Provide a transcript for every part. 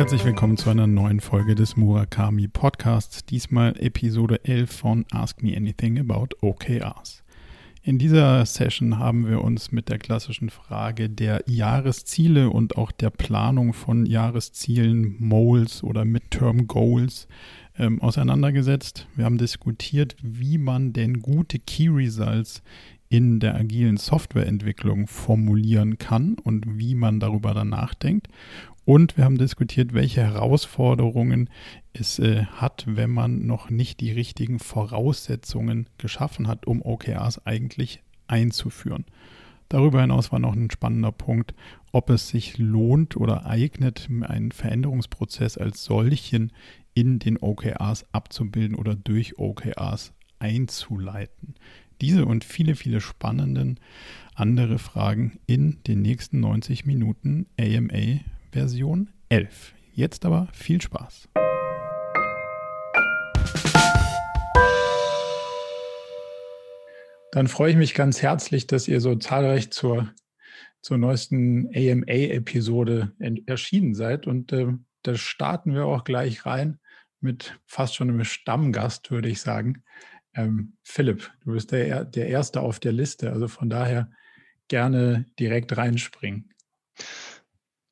herzlich willkommen zu einer neuen Folge des Murakami Podcasts. Diesmal Episode 11 von Ask Me Anything About OKRs. In dieser Session haben wir uns mit der klassischen Frage der Jahresziele und auch der Planung von Jahreszielen, Moles oder Midterm Goals ähm, auseinandergesetzt. Wir haben diskutiert, wie man denn gute Key Results in der agilen Softwareentwicklung formulieren kann und wie man darüber dann nachdenkt. Und wir haben diskutiert, welche Herausforderungen es äh, hat, wenn man noch nicht die richtigen Voraussetzungen geschaffen hat, um OKRs eigentlich einzuführen. Darüber hinaus war noch ein spannender Punkt, ob es sich lohnt oder eignet, einen Veränderungsprozess als solchen in den OKRs abzubilden oder durch OKRs einzuleiten. Diese und viele, viele spannenden andere Fragen in den nächsten 90 Minuten AMA Version 11. Jetzt aber viel Spaß. Dann freue ich mich ganz herzlich, dass ihr so zahlreich zur, zur neuesten AMA-Episode erschienen seid. Und äh, da starten wir auch gleich rein mit fast schon einem Stammgast, würde ich sagen. Ähm, Philipp, du bist der, der Erste auf der Liste. Also von daher gerne direkt reinspringen.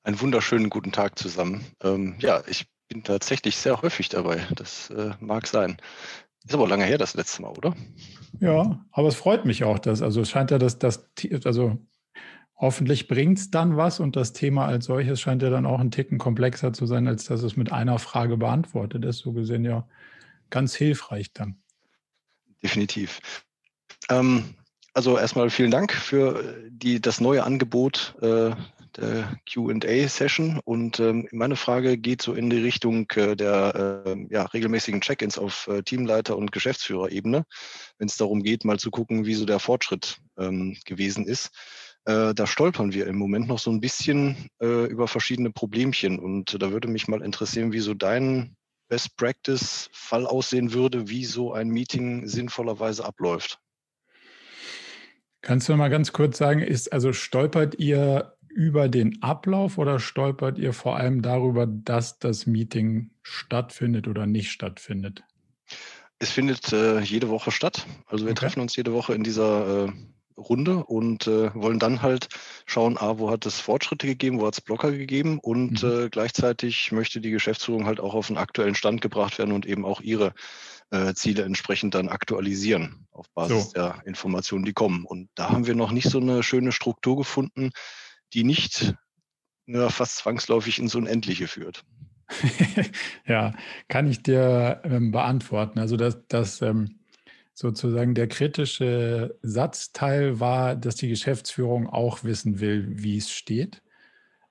Einen wunderschönen guten Tag zusammen. Ähm, ja, ich bin tatsächlich sehr häufig dabei. Das äh, mag sein. Ist aber lange her das letzte Mal, oder? Ja, aber es freut mich auch, dass, also es scheint ja, dass das, also hoffentlich bringt es dann was und das Thema als solches scheint ja dann auch ein Ticken komplexer zu sein, als dass es mit einer Frage beantwortet ist. So gesehen ja ganz hilfreich dann. Definitiv. Ähm, also erstmal vielen Dank für die, das neue Angebot äh, der QA-Session. Und ähm, meine Frage geht so in die Richtung äh, der äh, ja, regelmäßigen Check-ins auf äh, Teamleiter- und Geschäftsführerebene, wenn es darum geht, mal zu gucken, wie so der Fortschritt ähm, gewesen ist. Äh, da stolpern wir im Moment noch so ein bisschen äh, über verschiedene Problemchen. Und da würde mich mal interessieren, wie so dein Best Practice-Fall aussehen würde, wie so ein Meeting sinnvollerweise abläuft. Kannst du mal ganz kurz sagen, ist also stolpert ihr über den Ablauf oder stolpert ihr vor allem darüber, dass das Meeting stattfindet oder nicht stattfindet? Es findet äh, jede Woche statt. Also wir okay. treffen uns jede Woche in dieser äh, Runde und äh, wollen dann halt schauen, ah, wo hat es Fortschritte gegeben, wo hat es Blocker gegeben und mhm. äh, gleichzeitig möchte die Geschäftsführung halt auch auf einen aktuellen Stand gebracht werden und eben auch ihre äh, Ziele entsprechend dann aktualisieren auf Basis so. der Informationen, die kommen. Und da haben wir noch nicht so eine schöne Struktur gefunden, die nicht ja, fast zwangsläufig ins Unendliche führt. ja, kann ich dir ähm, beantworten. Also, dass, dass ähm, sozusagen der kritische Satzteil war, dass die Geschäftsführung auch wissen will, wie es steht.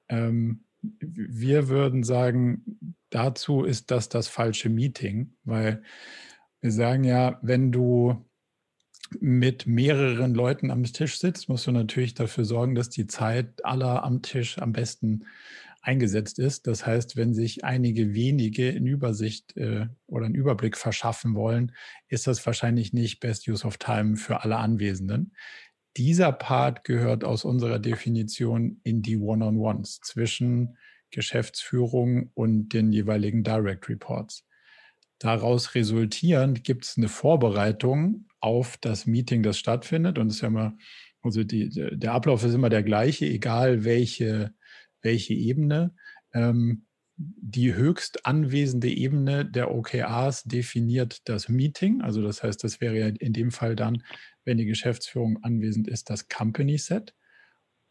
Ähm, wir würden sagen, dazu ist das das falsche Meeting, weil wir sagen ja, wenn du mit mehreren Leuten am Tisch sitzt, musst du natürlich dafür sorgen, dass die Zeit aller am Tisch am besten eingesetzt ist. Das heißt, wenn sich einige wenige in Übersicht äh, oder einen Überblick verschaffen wollen, ist das wahrscheinlich nicht Best Use of Time für alle Anwesenden. Dieser Part gehört aus unserer Definition in die One-on-Ones zwischen Geschäftsführung und den jeweiligen Direct Reports. Daraus resultierend gibt es eine Vorbereitung auf das Meeting, das stattfindet. Und es ist ja immer, also die, der Ablauf ist immer der gleiche, egal welche, welche Ebene. Ähm, die höchst anwesende Ebene der OKRs definiert das Meeting. Also das heißt, das wäre ja in dem Fall dann, wenn die Geschäftsführung anwesend ist, das Company Set.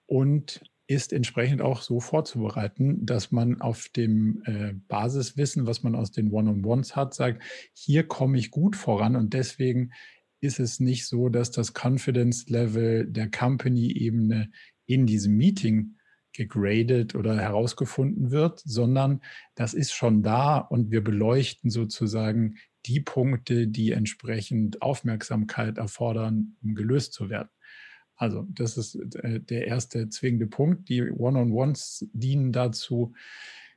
Und ist entsprechend auch so vorzubereiten, dass man auf dem äh, Basiswissen, was man aus den One-on-Ones hat, sagt, hier komme ich gut voran und deswegen ist es nicht so, dass das Confidence Level der Company-Ebene in diesem Meeting gegradet oder herausgefunden wird, sondern das ist schon da und wir beleuchten sozusagen die Punkte, die entsprechend Aufmerksamkeit erfordern, um gelöst zu werden. Also das ist äh, der erste zwingende Punkt. Die One-on-Ones dienen dazu,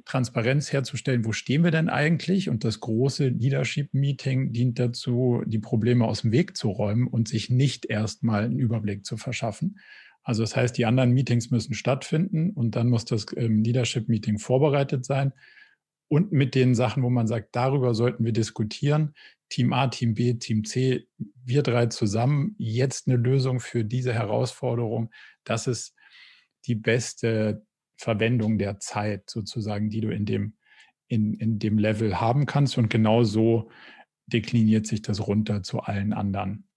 Transparenz herzustellen, wo stehen wir denn eigentlich? Und das große Leadership-Meeting dient dazu, die Probleme aus dem Weg zu räumen und sich nicht erstmal einen Überblick zu verschaffen. Also das heißt, die anderen Meetings müssen stattfinden und dann muss das ähm, Leadership-Meeting vorbereitet sein. Und mit den Sachen, wo man sagt, darüber sollten wir diskutieren. Team A, Team B, Team C, wir drei zusammen, jetzt eine Lösung für diese Herausforderung. Das ist die beste Verwendung der Zeit sozusagen, die du in dem, in, in dem Level haben kannst. Und genau so dekliniert sich das runter zu allen anderen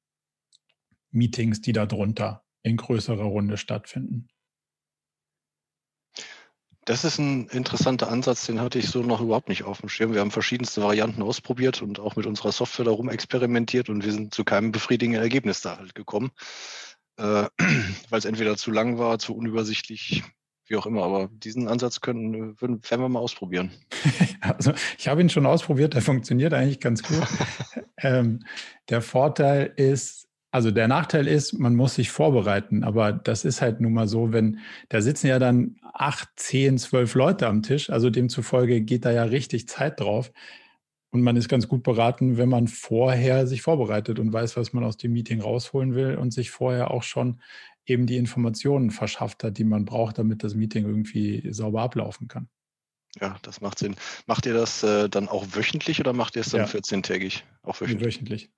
Meetings, die darunter in größerer Runde stattfinden. Das ist ein interessanter Ansatz, den hatte ich so noch überhaupt nicht auf dem Schirm. Wir haben verschiedenste Varianten ausprobiert und auch mit unserer Software darum experimentiert und wir sind zu keinem befriedigenden Ergebnis da halt gekommen, äh, weil es entweder zu lang war, zu unübersichtlich, wie auch immer. Aber diesen Ansatz können, würden, werden wir mal ausprobieren. Also ich habe ihn schon ausprobiert, der funktioniert eigentlich ganz gut. ähm, der Vorteil ist, also der Nachteil ist, man muss sich vorbereiten, aber das ist halt nun mal so, wenn da sitzen ja dann acht, zehn, zwölf Leute am Tisch, also demzufolge geht da ja richtig Zeit drauf. Und man ist ganz gut beraten, wenn man vorher sich vorbereitet und weiß, was man aus dem Meeting rausholen will und sich vorher auch schon eben die Informationen verschafft hat, die man braucht, damit das Meeting irgendwie sauber ablaufen kann. Ja, das macht Sinn. Macht ihr das äh, dann auch wöchentlich oder macht ihr es dann ja. 14-tägig? Auch wöchentlich? wöchentlich.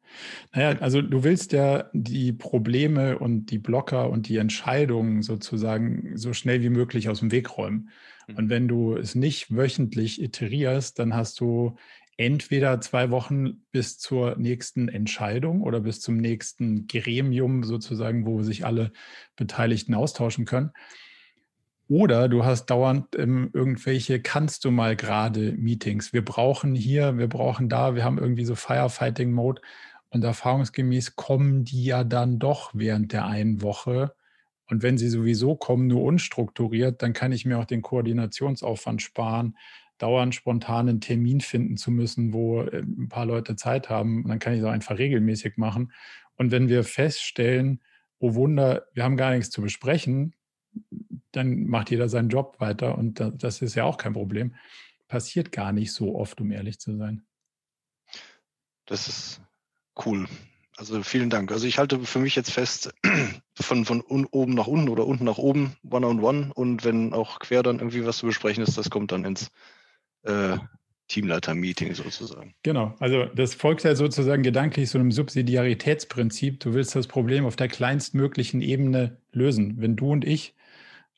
Naja, also du willst ja die Probleme und die Blocker und die Entscheidungen sozusagen so schnell wie möglich aus dem Weg räumen. Mhm. Und wenn du es nicht wöchentlich iterierst, dann hast du entweder zwei Wochen bis zur nächsten Entscheidung oder bis zum nächsten Gremium sozusagen, wo sich alle Beteiligten austauschen können. Oder du hast dauernd ähm, irgendwelche kannst du mal gerade Meetings. Wir brauchen hier, wir brauchen da, wir haben irgendwie so Firefighting-Mode. Und erfahrungsgemäß kommen die ja dann doch während der einen Woche. Und wenn sie sowieso kommen, nur unstrukturiert, dann kann ich mir auch den Koordinationsaufwand sparen, dauernd spontan einen Termin finden zu müssen, wo äh, ein paar Leute Zeit haben. Und dann kann ich es auch einfach regelmäßig machen. Und wenn wir feststellen, oh Wunder, wir haben gar nichts zu besprechen, dann macht jeder seinen Job weiter und das ist ja auch kein Problem. Passiert gar nicht so oft, um ehrlich zu sein. Das ist cool. Also vielen Dank. Also ich halte für mich jetzt fest, von, von oben nach unten oder unten nach oben, one-on-one. -on -one. Und wenn auch quer dann irgendwie was zu besprechen ist, das kommt dann ins äh, Teamleiter-Meeting sozusagen. Genau, also das folgt ja sozusagen gedanklich so einem Subsidiaritätsprinzip. Du willst das Problem auf der kleinstmöglichen Ebene lösen. Wenn du und ich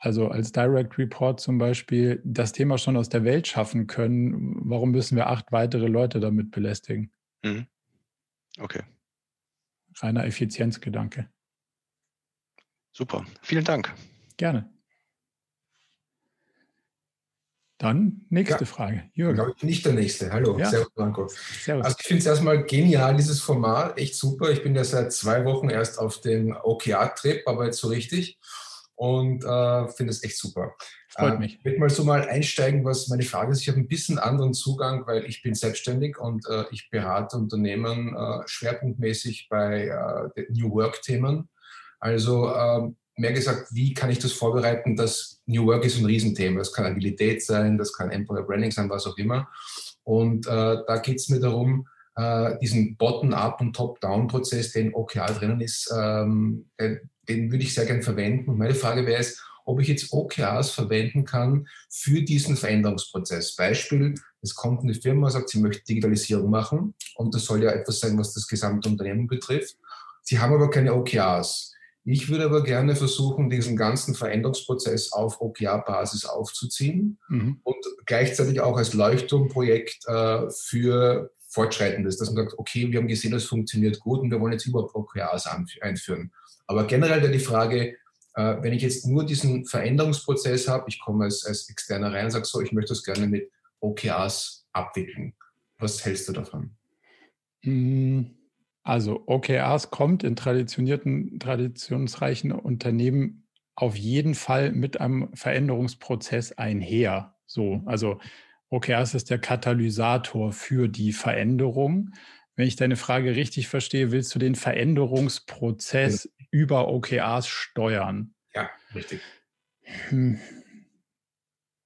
also als Direct Report zum Beispiel, das Thema schon aus der Welt schaffen können, warum müssen wir acht weitere Leute damit belästigen? Mhm. Okay. Reiner Effizienzgedanke. Super, vielen Dank. Gerne. Dann nächste ja, Frage. Jürgen. Genau, nicht der nächste. Hallo, ja. Servus Blanco. Servus. Also ich finde es erstmal genial, dieses Format, echt super. Ich bin ja seit zwei Wochen erst auf dem OKR-Trip, aber jetzt so richtig und äh, finde es echt super. Freut äh, mich. Ich würde mal so mal einsteigen, was meine Frage ist. Ich habe ein bisschen anderen Zugang, weil ich bin selbstständig und äh, ich berate Unternehmen äh, schwerpunktmäßig bei äh, New Work-Themen. Also ähm, mehr gesagt, wie kann ich das vorbereiten? Das New Work ist ein Riesenthema. Das kann Agilität sein, das kann Employer Branding sein, was auch immer. Und äh, da geht es mir darum, äh, diesen Bottom-up und Top-down-Prozess, den OKR drinnen ist, ähm, den, den würde ich sehr gerne verwenden. Und meine Frage wäre es, ob ich jetzt OKRs verwenden kann für diesen Veränderungsprozess. Beispiel, es kommt eine Firma, sagt, sie möchte Digitalisierung machen und das soll ja etwas sein, was das gesamte Unternehmen betrifft. Sie haben aber keine OKRs. Ich würde aber gerne versuchen, diesen ganzen Veränderungsprozess auf OKR-Basis aufzuziehen mhm. und gleichzeitig auch als Leuchtturmprojekt äh, für Fortschreitendes, dass man sagt, okay, wir haben gesehen, das funktioniert gut und wir wollen jetzt überhaupt OKRs einführen. Aber generell wäre die Frage, äh, wenn ich jetzt nur diesen Veränderungsprozess habe, ich komme als, als Externer rein und sage so, ich möchte das gerne mit OKRs abwickeln. Was hältst du davon? Hm, also OKRs kommt in traditionierten, traditionsreichen Unternehmen auf jeden Fall mit einem Veränderungsprozess einher. So, also OKRs ist der Katalysator für die Veränderung. Wenn ich deine Frage richtig verstehe, willst du den Veränderungsprozess ja. über OKRs steuern? Ja, richtig. Hm.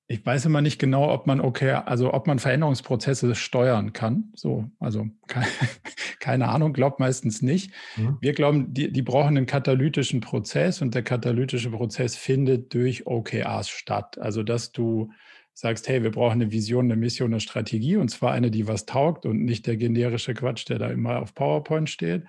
Ich weiß immer nicht genau, ob man OKR, also ob man Veränderungsprozesse steuern kann. So, also keine, keine Ahnung, glaubt meistens nicht. Mhm. Wir glauben, die, die brauchen einen katalytischen Prozess und der katalytische Prozess findet durch OKRs statt. Also dass du sagst, hey, wir brauchen eine Vision, eine Mission, eine Strategie und zwar eine, die was taugt und nicht der generische Quatsch, der da immer auf PowerPoint steht.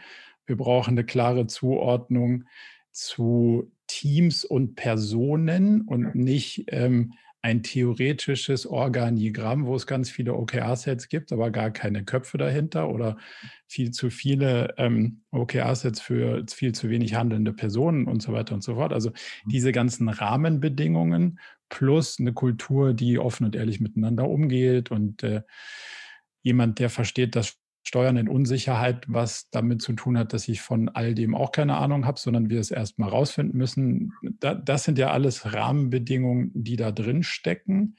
Wir brauchen eine klare Zuordnung zu Teams und Personen und nicht ähm, ein theoretisches Organigramm, wo es ganz viele OKR-Sets gibt, aber gar keine Köpfe dahinter oder viel zu viele ähm, OKR-Sets für viel zu wenig handelnde Personen und so weiter und so fort. Also mhm. diese ganzen Rahmenbedingungen plus eine Kultur, die offen und ehrlich miteinander umgeht und äh, jemand, der versteht, dass Steuern in Unsicherheit, was damit zu tun hat, dass ich von all dem auch keine Ahnung habe, sondern wir es erst mal rausfinden müssen. Da, das sind ja alles Rahmenbedingungen, die da drin stecken.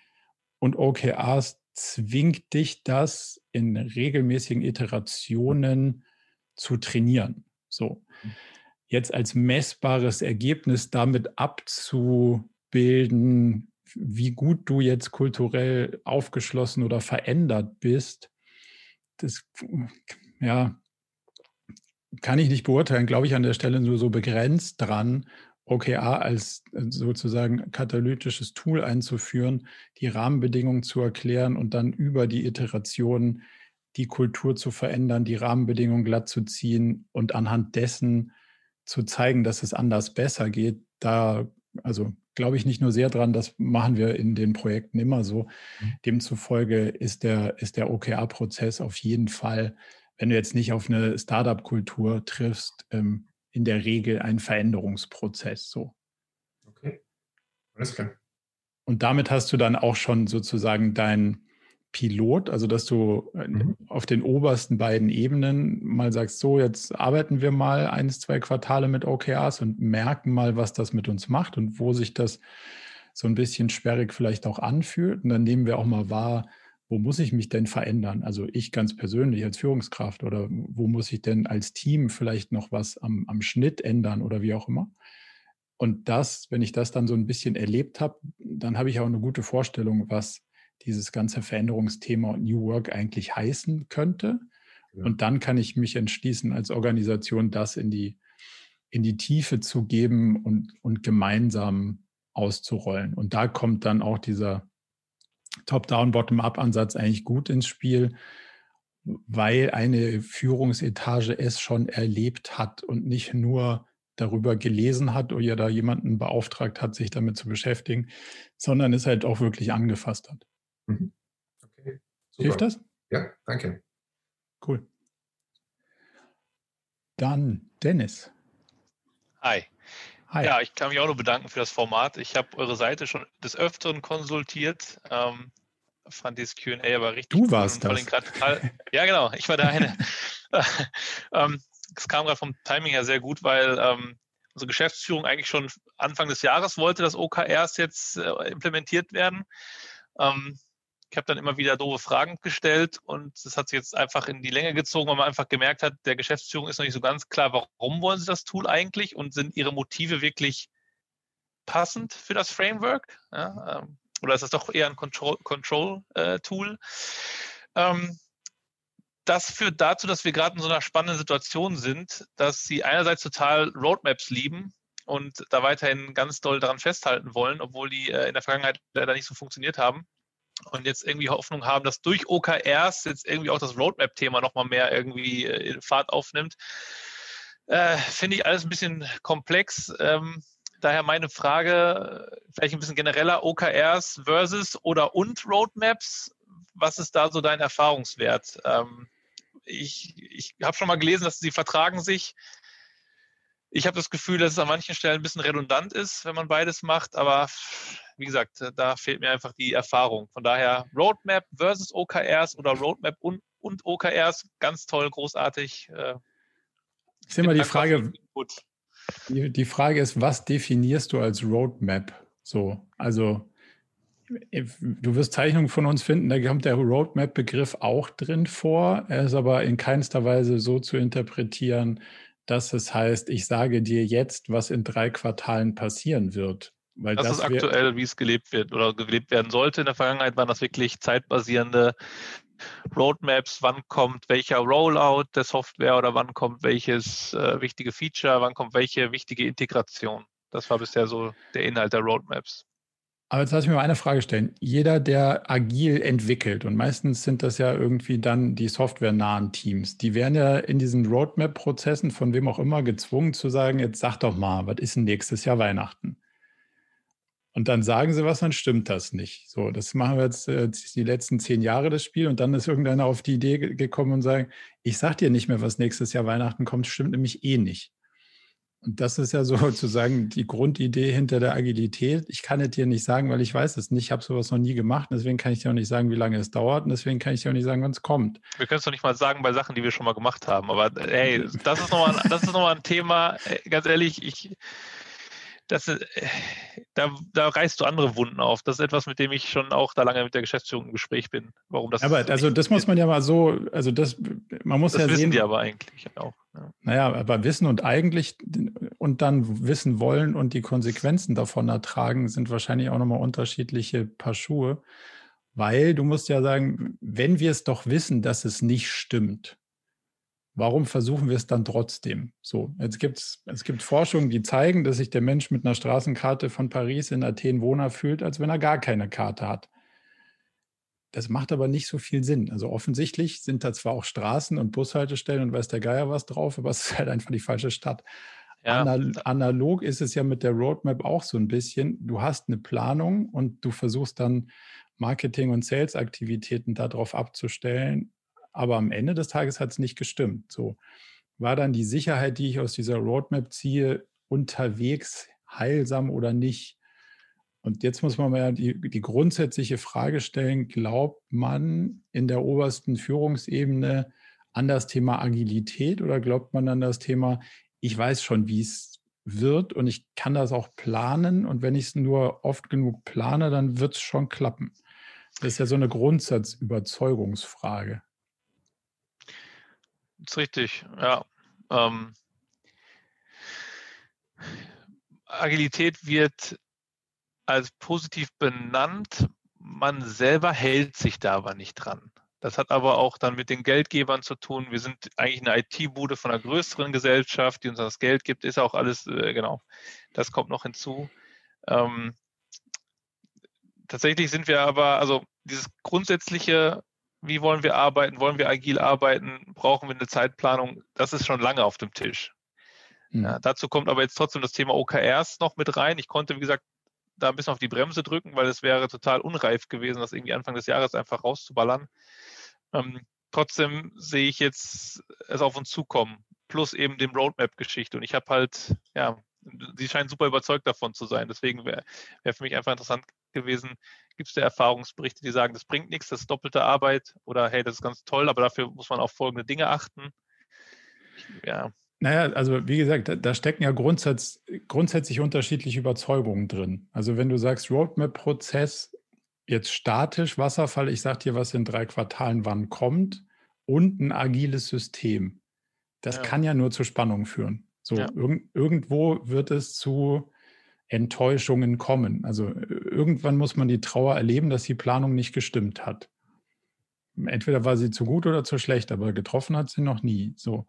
Und OKRs zwingt dich das in regelmäßigen Iterationen zu trainieren. So. Jetzt als messbares Ergebnis damit abzubilden, wie gut du jetzt kulturell aufgeschlossen oder verändert bist, das ja, kann ich nicht beurteilen, glaube ich an der Stelle nur so begrenzt dran, OKR als äh, sozusagen katalytisches Tool einzuführen, die Rahmenbedingungen zu erklären und dann über die Iteration die Kultur zu verändern, die Rahmenbedingungen glatt zu ziehen und anhand dessen zu zeigen, dass es anders besser geht. Da, also glaube ich nicht nur sehr dran, das machen wir in den Projekten immer so. Mhm. Demzufolge ist der, ist der OKR-Prozess auf jeden Fall, wenn du jetzt nicht auf eine Startup-Kultur triffst, ähm, in der Regel ein Veränderungsprozess. So. Okay, alles klar. Und damit hast du dann auch schon sozusagen dein, Pilot, also dass du äh, mhm. auf den obersten beiden Ebenen mal sagst, so jetzt arbeiten wir mal eins, zwei Quartale mit OKRs und merken mal, was das mit uns macht und wo sich das so ein bisschen sperrig vielleicht auch anfühlt. Und dann nehmen wir auch mal wahr, wo muss ich mich denn verändern? Also ich ganz persönlich als Führungskraft oder wo muss ich denn als Team vielleicht noch was am, am Schnitt ändern oder wie auch immer. Und das, wenn ich das dann so ein bisschen erlebt habe, dann habe ich auch eine gute Vorstellung, was dieses ganze Veränderungsthema und New Work eigentlich heißen könnte. Ja. Und dann kann ich mich entschließen, als Organisation das in die, in die Tiefe zu geben und, und gemeinsam auszurollen. Und da kommt dann auch dieser Top-Down, Bottom-Up-Ansatz eigentlich gut ins Spiel, weil eine Führungsetage es schon erlebt hat und nicht nur darüber gelesen hat oder da jemanden beauftragt hat, sich damit zu beschäftigen, sondern es halt auch wirklich angefasst hat. Mhm. Okay. Super. Hilft das? Ja, danke. Cool. Dann Dennis. Hi. Hi. Ja, ich kann mich auch nur bedanken für das Format. Ich habe eure Seite schon des Öfteren konsultiert. Ähm, fand dieses QA aber richtig. Du warst das. ja, genau. Ich war der eine. ähm, es kam gerade vom Timing her sehr gut, weil ähm, unsere Geschäftsführung eigentlich schon Anfang des Jahres wollte, dass OKRs jetzt äh, implementiert werden. Ähm, ich habe dann immer wieder doofe Fragen gestellt und das hat sich jetzt einfach in die Länge gezogen, weil man einfach gemerkt hat, der Geschäftsführung ist noch nicht so ganz klar, warum wollen sie das Tool eigentlich und sind ihre Motive wirklich passend für das Framework? Ja, ähm, oder ist das doch eher ein Control-Tool? Control, äh, ähm, das führt dazu, dass wir gerade in so einer spannenden Situation sind, dass sie einerseits total Roadmaps lieben und da weiterhin ganz doll daran festhalten wollen, obwohl die äh, in der Vergangenheit leider nicht so funktioniert haben und jetzt irgendwie Hoffnung haben, dass durch OKRs jetzt irgendwie auch das Roadmap-Thema nochmal mehr irgendwie äh, Fahrt aufnimmt. Äh, Finde ich alles ein bisschen komplex. Ähm, daher meine Frage, vielleicht ein bisschen genereller, OKRs versus oder und Roadmaps. Was ist da so dein Erfahrungswert? Ähm, ich ich habe schon mal gelesen, dass sie vertragen sich. Ich habe das Gefühl, dass es an manchen Stellen ein bisschen redundant ist, wenn man beides macht, aber wie gesagt, äh, da fehlt mir einfach die Erfahrung. Von daher Roadmap versus OKRs oder Roadmap und, und OKRs, ganz toll, großartig. Äh, ist immer die Frage, die, die Frage ist, was definierst du als Roadmap? So, also du wirst Zeichnungen von uns finden, da kommt der Roadmap-Begriff auch drin vor. Er ist aber in keinster Weise so zu interpretieren, dass es heißt, ich sage dir jetzt, was in drei Quartalen passieren wird. Weil das, das ist aktuell, wie es gelebt wird oder gelebt werden sollte. In der Vergangenheit waren das wirklich zeitbasierende Roadmaps, wann kommt welcher Rollout der Software oder wann kommt welches äh, wichtige Feature, wann kommt welche wichtige Integration. Das war bisher so der Inhalt der Roadmaps. Aber jetzt lass mich mal eine Frage stellen. Jeder, der agil entwickelt, und meistens sind das ja irgendwie dann die softwarenahen Teams, die werden ja in diesen Roadmap-Prozessen von wem auch immer gezwungen zu sagen, jetzt sag doch mal, was ist denn nächstes Jahr Weihnachten? Und dann sagen sie was, dann stimmt das nicht. So, das machen wir jetzt äh, die letzten zehn Jahre das Spiel und dann ist irgendeiner auf die Idee gekommen und sagt, ich sag dir nicht mehr, was nächstes Jahr Weihnachten kommt, stimmt nämlich eh nicht. Und das ist ja sozusagen die Grundidee hinter der Agilität. Ich kann es dir nicht sagen, weil ich weiß es nicht. Ich habe sowas noch nie gemacht. Deswegen kann ich dir auch nicht sagen, wie lange es dauert. Und deswegen kann ich dir auch nicht sagen, wann es kommt. Wir können es doch nicht mal sagen bei Sachen, die wir schon mal gemacht haben. Aber hey, das ist nochmal, das ist nochmal ein Thema. Ganz ehrlich, ich, das, äh, da, da reißt du andere Wunden auf. Das ist etwas, mit dem ich schon auch da lange mit der Geschäftsführung im Gespräch bin. Warum das aber also das muss man ja mal so, also das, man muss das ja wissen sehen. die aber eigentlich auch. Ja. Naja, aber wissen und eigentlich und dann wissen wollen und die Konsequenzen davon ertragen, sind wahrscheinlich auch nochmal unterschiedliche Paar Schuhe. Weil du musst ja sagen, wenn wir es doch wissen, dass es nicht stimmt, warum versuchen wir es dann trotzdem? So, jetzt gibt's, es gibt Forschungen, die zeigen, dass sich der Mensch mit einer Straßenkarte von Paris in Athen wohner fühlt, als wenn er gar keine Karte hat. Das macht aber nicht so viel Sinn. Also offensichtlich sind da zwar auch Straßen und Bushaltestellen und weiß der Geier was drauf, aber es ist halt einfach die falsche Stadt. Ja. Analog ist es ja mit der Roadmap auch so ein bisschen. Du hast eine Planung und du versuchst dann Marketing- und Sales-Aktivitäten darauf abzustellen aber am Ende des Tages hat es nicht gestimmt. So war dann die Sicherheit, die ich aus dieser Roadmap ziehe, unterwegs heilsam oder nicht? Und jetzt muss man mal die, die grundsätzliche Frage stellen, glaubt man in der obersten Führungsebene an das Thema Agilität oder glaubt man an das Thema, ich weiß schon, wie es wird und ich kann das auch planen und wenn ich es nur oft genug plane, dann wird es schon klappen. Das ist ja so eine Grundsatzüberzeugungsfrage. Ist richtig, ja. Ähm, Agilität wird als positiv benannt, man selber hält sich da aber nicht dran. Das hat aber auch dann mit den Geldgebern zu tun. Wir sind eigentlich eine IT-Bude von einer größeren Gesellschaft, die uns das Geld gibt, ist auch alles, äh, genau, das kommt noch hinzu. Ähm, tatsächlich sind wir aber, also dieses grundsätzliche wie wollen wir arbeiten, wollen wir agil arbeiten, brauchen wir eine Zeitplanung, das ist schon lange auf dem Tisch. Mhm. Ja, dazu kommt aber jetzt trotzdem das Thema OKRs noch mit rein. Ich konnte, wie gesagt, da ein bisschen auf die Bremse drücken, weil es wäre total unreif gewesen, das irgendwie Anfang des Jahres einfach rauszuballern. Ähm, trotzdem sehe ich jetzt es auf uns zukommen, plus eben dem Roadmap-Geschichte. Und ich habe halt, ja, sie scheinen super überzeugt davon zu sein. Deswegen wäre wär für mich einfach interessant gewesen, gibt es da Erfahrungsberichte, die sagen, das bringt nichts, das ist doppelte Arbeit oder hey, das ist ganz toll, aber dafür muss man auf folgende Dinge achten. Ja. Naja, also wie gesagt, da, da stecken ja grundsätz, grundsätzlich unterschiedliche Überzeugungen drin. Also wenn du sagst, Roadmap-Prozess, jetzt statisch, Wasserfall, ich sage dir, was in drei Quartalen wann kommt und ein agiles System. Das ja. kann ja nur zu Spannung führen. So, ja. irg irgendwo wird es zu Enttäuschungen kommen. Also irgendwann muss man die Trauer erleben, dass die Planung nicht gestimmt hat. Entweder war sie zu gut oder zu schlecht, aber getroffen hat sie noch nie. So.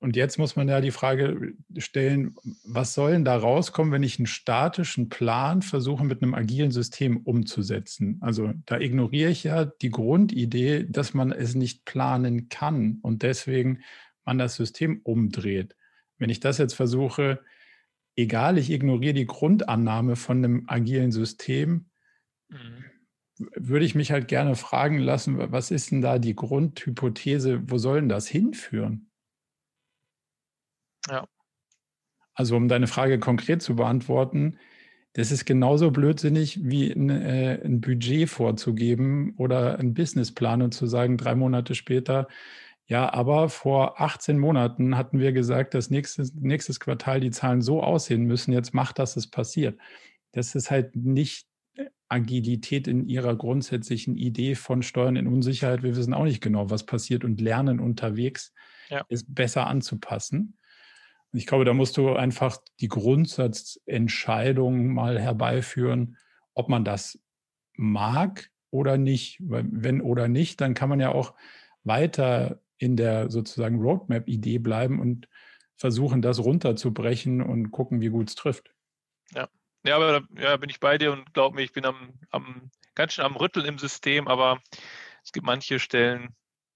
Und jetzt muss man ja die Frage stellen, was soll denn da rauskommen, wenn ich einen statischen Plan versuche mit einem agilen System umzusetzen? Also da ignoriere ich ja die Grundidee, dass man es nicht planen kann und deswegen man das System umdreht. Wenn ich das jetzt versuche, egal, ich ignoriere die Grundannahme von einem agilen System, mhm. würde ich mich halt gerne fragen lassen, was ist denn da die Grundhypothese, wo soll denn das hinführen? Ja. Also um deine Frage konkret zu beantworten, das ist genauso blödsinnig wie ein, äh, ein Budget vorzugeben oder einen Businessplan und zu sagen, drei Monate später, ja, aber vor 18 Monaten hatten wir gesagt, dass nächstes, nächstes Quartal die Zahlen so aussehen müssen. Jetzt macht, dass es passiert. Das ist halt nicht Agilität in ihrer grundsätzlichen Idee von Steuern in Unsicherheit. Wir wissen auch nicht genau, was passiert und lernen unterwegs ja. ist besser anzupassen. Ich glaube, da musst du einfach die Grundsatzentscheidung mal herbeiführen, ob man das mag oder nicht. Weil wenn oder nicht, dann kann man ja auch weiter in der sozusagen Roadmap-Idee bleiben und versuchen, das runterzubrechen und gucken, wie gut es trifft. Ja. Ja, aber ja, bin ich bei dir und glaub mir, ich bin am, am ganz schön am Rütteln im System, aber es gibt manche Stellen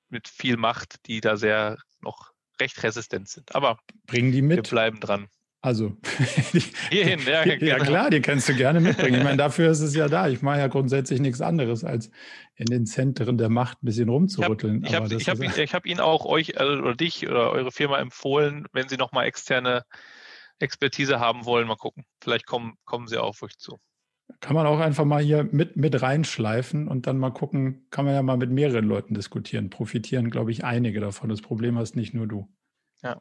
mit viel Macht, die da sehr noch recht resistent sind. Aber bringen die mit. Wir bleiben dran. Also hierhin, ja, ja genau. klar, die kannst du gerne mitbringen. Ich meine, dafür ist es ja da. Ich mache ja grundsätzlich nichts anderes, als in den Zentren der Macht ein bisschen rumzurütteln. Ich habe hab, hab, hab Ihnen auch euch also, oder dich oder eure Firma empfohlen, wenn Sie nochmal externe Expertise haben wollen, mal gucken. Vielleicht kommen, kommen Sie auf euch zu. Kann man auch einfach mal hier mit, mit reinschleifen und dann mal gucken, kann man ja mal mit mehreren Leuten diskutieren. Profitieren, glaube ich, einige davon. Das Problem hast nicht nur du. Ja.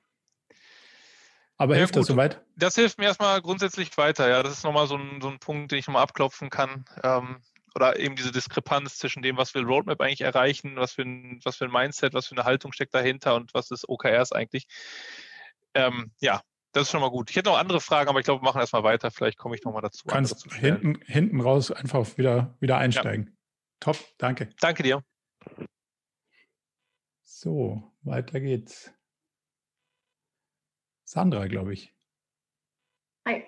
Aber ja, hilft gut. das soweit? Das hilft mir erstmal grundsätzlich weiter. Ja, das ist nochmal so ein, so ein Punkt, den ich nochmal abklopfen kann. Ähm, oder eben diese Diskrepanz zwischen dem, was will Roadmap eigentlich erreichen, was für ein, was für ein Mindset, was für eine Haltung steckt dahinter und was ist OKRs eigentlich. Ähm, ja, das ist schon mal gut. Ich hätte noch andere Fragen, aber ich glaube, wir machen erstmal weiter. Vielleicht komme ich nochmal dazu. Kannst hinten, hinten raus einfach wieder, wieder einsteigen. Ja. Top, danke. Danke dir. So, weiter geht's. Sandra, glaube ich. Hi.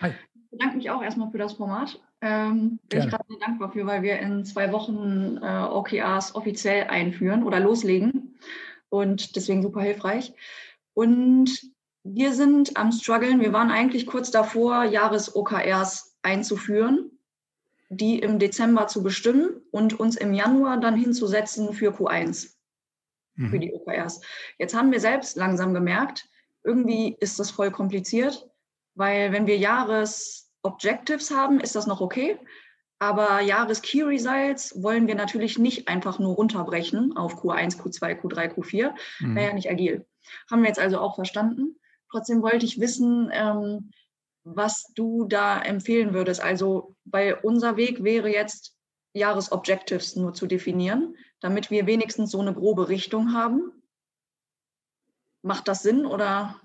Hi. Ich bedanke mich auch erstmal für das Format. Ähm, bin ich gerade sehr dankbar für, weil wir in zwei Wochen äh, OKRs offiziell einführen oder loslegen und deswegen super hilfreich. Und wir sind am struggeln. Wir waren eigentlich kurz davor, Jahres-OKRs einzuführen, die im Dezember zu bestimmen und uns im Januar dann hinzusetzen für Q1, mhm. für die OKRs. Jetzt haben wir selbst langsam gemerkt, irgendwie ist das voll kompliziert, weil wenn wir Jahres-Objectives haben, ist das noch okay. Aber Jahres-Key Results wollen wir natürlich nicht einfach nur runterbrechen auf Q1, Q2, Q3, Q4. Mhm. Wäre ja nicht agil. Haben wir jetzt also auch verstanden. Trotzdem wollte ich wissen, ähm, was du da empfehlen würdest. Also, weil unser Weg wäre jetzt, Jahresobjectives nur zu definieren, damit wir wenigstens so eine grobe Richtung haben. Macht das Sinn oder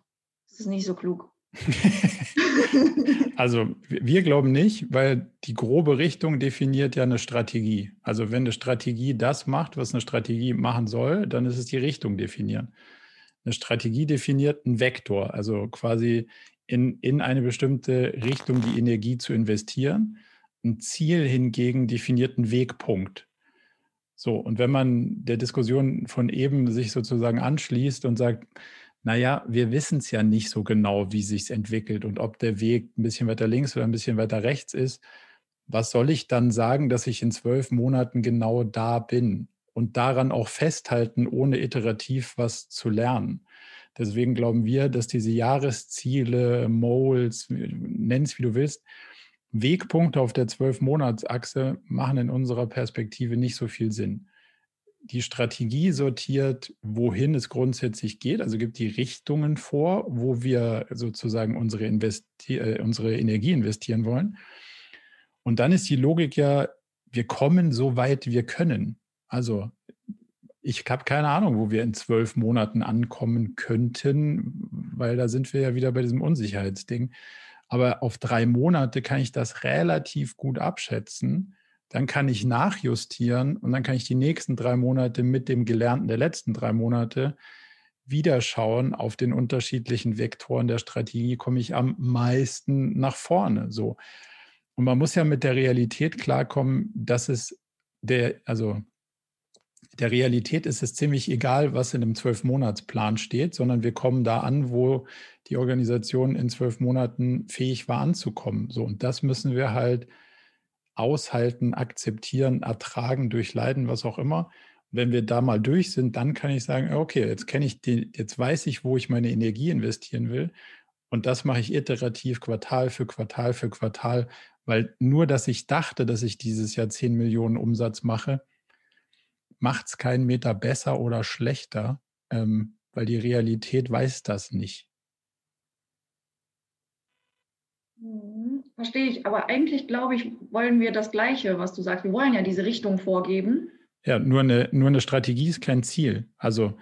ist es nicht so klug? also wir glauben nicht, weil die grobe Richtung definiert ja eine Strategie. Also wenn eine Strategie das macht, was eine Strategie machen soll, dann ist es die Richtung definieren. Eine Strategie definiert einen Vektor, also quasi in, in eine bestimmte Richtung die Energie zu investieren. Ein Ziel hingegen definiert einen Wegpunkt. So, und wenn man der Diskussion von eben sich sozusagen anschließt und sagt, naja, wir wissen es ja nicht so genau, wie sich entwickelt und ob der Weg ein bisschen weiter links oder ein bisschen weiter rechts ist, was soll ich dann sagen, dass ich in zwölf Monaten genau da bin und daran auch festhalten, ohne iterativ was zu lernen? Deswegen glauben wir, dass diese Jahresziele, Moles, nenn es wie du willst, Wegpunkte auf der Zwölf-Monats-Achse machen in unserer Perspektive nicht so viel Sinn. Die Strategie sortiert, wohin es grundsätzlich geht, also gibt die Richtungen vor, wo wir sozusagen unsere, Investi äh, unsere Energie investieren wollen. Und dann ist die Logik ja, wir kommen so weit wir können. Also ich habe keine Ahnung, wo wir in zwölf Monaten ankommen könnten, weil da sind wir ja wieder bei diesem Unsicherheitsding. Aber auf drei Monate kann ich das relativ gut abschätzen. Dann kann ich nachjustieren und dann kann ich die nächsten drei Monate mit dem Gelernten der letzten drei Monate wieder schauen auf den unterschiedlichen Vektoren der Strategie, komme ich am meisten nach vorne. So. Und man muss ja mit der Realität klarkommen, dass es der, also der Realität ist es ziemlich egal, was in einem Zwölfmonatsplan steht, sondern wir kommen da an, wo die Organisation in zwölf Monaten fähig war anzukommen. So, und das müssen wir halt aushalten, akzeptieren, ertragen, durchleiden, was auch immer. Wenn wir da mal durch sind, dann kann ich sagen, okay, jetzt kenne ich die, jetzt weiß ich, wo ich meine Energie investieren will. Und das mache ich iterativ, Quartal für Quartal für Quartal, weil nur, dass ich dachte, dass ich dieses Jahr 10 Millionen Umsatz mache, macht es keinen Meter besser oder schlechter, ähm, weil die Realität weiß das nicht. Mhm, verstehe ich, aber eigentlich glaube ich, wollen wir das Gleiche, was du sagst. Wir wollen ja diese Richtung vorgeben. Ja, nur eine, nur eine Strategie ist kein Ziel. Also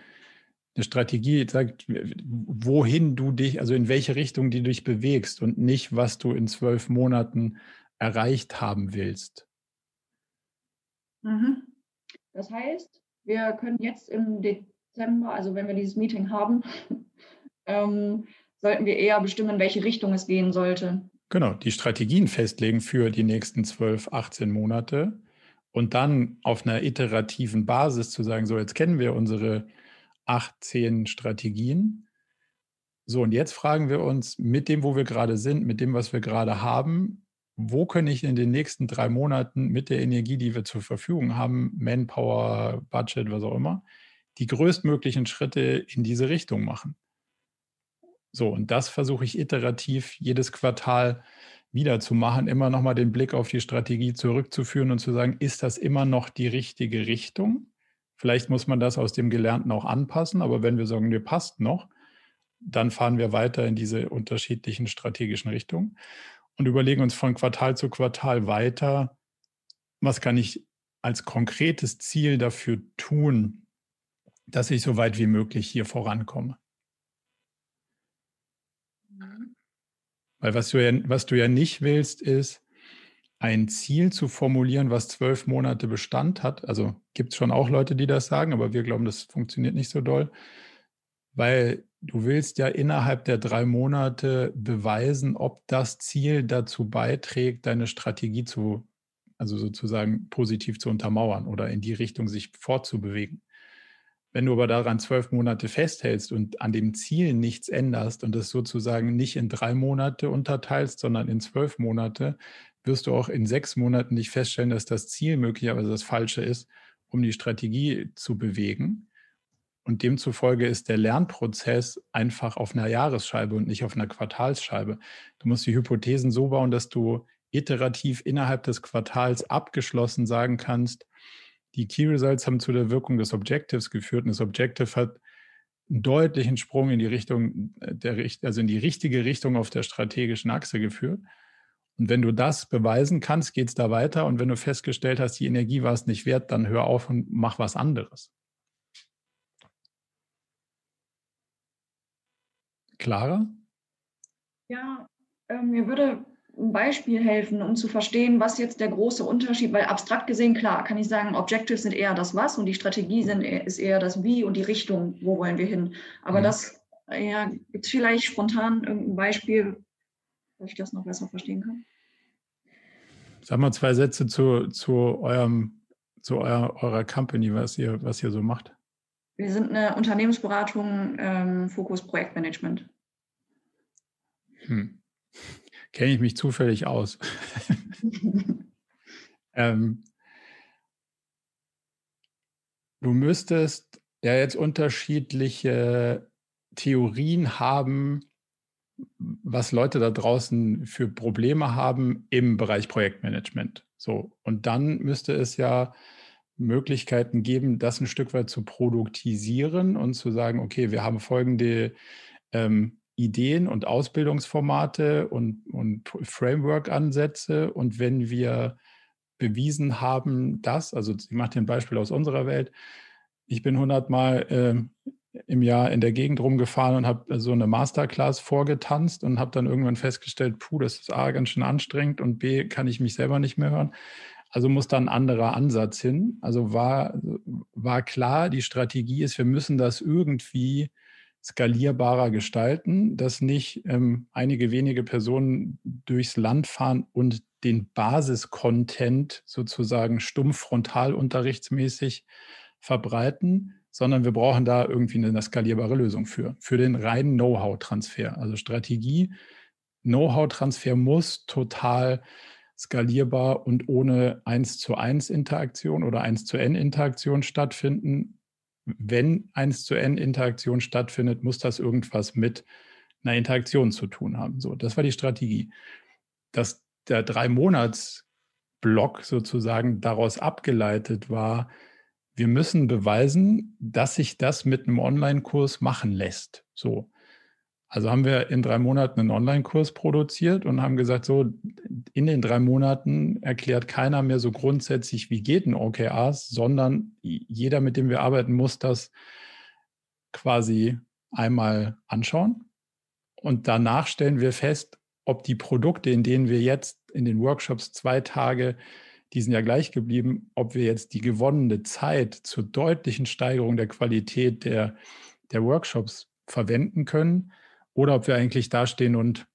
eine Strategie sagt, wohin du dich, also in welche Richtung du dich bewegst und nicht, was du in zwölf Monaten erreicht haben willst. Mhm. Das heißt, wir können jetzt im Dezember, also wenn wir dieses Meeting haben, ähm, sollten wir eher bestimmen, in welche Richtung es gehen sollte. Genau, die Strategien festlegen für die nächsten 12, 18 Monate und dann auf einer iterativen Basis zu sagen, so jetzt kennen wir unsere 18 Strategien. So, und jetzt fragen wir uns mit dem, wo wir gerade sind, mit dem, was wir gerade haben, wo kann ich in den nächsten drei Monaten mit der Energie, die wir zur Verfügung haben, Manpower, Budget, was auch immer, die größtmöglichen Schritte in diese Richtung machen. So, und das versuche ich iterativ jedes Quartal wieder zu machen, immer nochmal den Blick auf die Strategie zurückzuführen und zu sagen, ist das immer noch die richtige Richtung? Vielleicht muss man das aus dem Gelernten auch anpassen, aber wenn wir sagen, mir passt noch, dann fahren wir weiter in diese unterschiedlichen strategischen Richtungen und überlegen uns von Quartal zu Quartal weiter, was kann ich als konkretes Ziel dafür tun, dass ich so weit wie möglich hier vorankomme. Weil was du ja, was du ja nicht willst, ist, ein Ziel zu formulieren, was zwölf Monate Bestand hat. Also gibt es schon auch Leute, die das sagen, aber wir glauben, das funktioniert nicht so doll. Weil du willst ja innerhalb der drei Monate beweisen, ob das Ziel dazu beiträgt, deine Strategie zu, also sozusagen positiv zu untermauern oder in die Richtung sich fortzubewegen. Wenn du aber daran zwölf Monate festhältst und an dem Ziel nichts änderst und es sozusagen nicht in drei Monate unterteilst, sondern in zwölf Monate, wirst du auch in sechs Monaten nicht feststellen, dass das Ziel möglicherweise das Falsche ist, um die Strategie zu bewegen. Und demzufolge ist der Lernprozess einfach auf einer Jahresscheibe und nicht auf einer Quartalsscheibe. Du musst die Hypothesen so bauen, dass du iterativ innerhalb des Quartals abgeschlossen sagen kannst, die Key Results haben zu der Wirkung des Objectives geführt und das Objective hat einen deutlichen Sprung in die Richtung äh, der also in die richtige Richtung auf der strategischen Achse geführt. Und wenn du das beweisen kannst, geht es da weiter. Und wenn du festgestellt hast, die Energie war es nicht wert, dann hör auf und mach was anderes. Clara? Ja, äh, mir würde ein Beispiel helfen, um zu verstehen, was jetzt der große Unterschied, weil abstrakt gesehen, klar, kann ich sagen, Objectives sind eher das Was und die Strategie sind, ist eher das Wie und die Richtung, wo wollen wir hin. Aber mhm. das, ja, gibt es vielleicht spontan irgendein Beispiel, dass ich das noch besser verstehen kann? Sag mal zwei Sätze zu, zu eurem, zu eurer, eurer Company, was ihr, was ihr so macht. Wir sind eine Unternehmensberatung, ähm, Fokus Projektmanagement. Hm kenne ich mich zufällig aus. ähm, du müsstest ja jetzt unterschiedliche Theorien haben, was Leute da draußen für Probleme haben im Bereich Projektmanagement. So, und dann müsste es ja Möglichkeiten geben, das ein Stück weit zu produktisieren und zu sagen, okay, wir haben folgende ähm, Ideen und Ausbildungsformate und, und Framework-Ansätze. Und wenn wir bewiesen haben, dass, also ich mache dir ein Beispiel aus unserer Welt, ich bin hundertmal äh, im Jahr in der Gegend rumgefahren und habe so eine Masterclass vorgetanzt und habe dann irgendwann festgestellt, puh, das ist A, ganz schön anstrengend und B, kann ich mich selber nicht mehr hören. Also muss da ein anderer Ansatz hin. Also war, war klar, die Strategie ist, wir müssen das irgendwie skalierbarer gestalten, dass nicht ähm, einige wenige Personen durchs Land fahren und den Basiscontent sozusagen stumpf frontalunterrichtsmäßig verbreiten, sondern wir brauchen da irgendwie eine skalierbare Lösung für, für den reinen Know-how-Transfer. Also Strategie, Know-how-Transfer muss total skalierbar und ohne 1 zu 1 Interaktion oder 1 zu N Interaktion stattfinden, wenn eins zu N Interaktion stattfindet, muss das irgendwas mit einer Interaktion zu tun haben. So, das war die Strategie. Dass der drei Monats Block sozusagen daraus abgeleitet war, wir müssen beweisen, dass sich das mit einem Online-Kurs machen lässt. So. Also haben wir in drei Monaten einen Online-Kurs produziert und haben gesagt, so in den drei Monaten erklärt keiner mehr so grundsätzlich, wie geht ein OKRs, sondern jeder, mit dem wir arbeiten, muss das quasi einmal anschauen. Und danach stellen wir fest, ob die Produkte, in denen wir jetzt in den Workshops zwei Tage, die sind ja gleich geblieben, ob wir jetzt die gewonnene Zeit zur deutlichen Steigerung der Qualität der, der Workshops verwenden können oder ob wir eigentlich dastehen und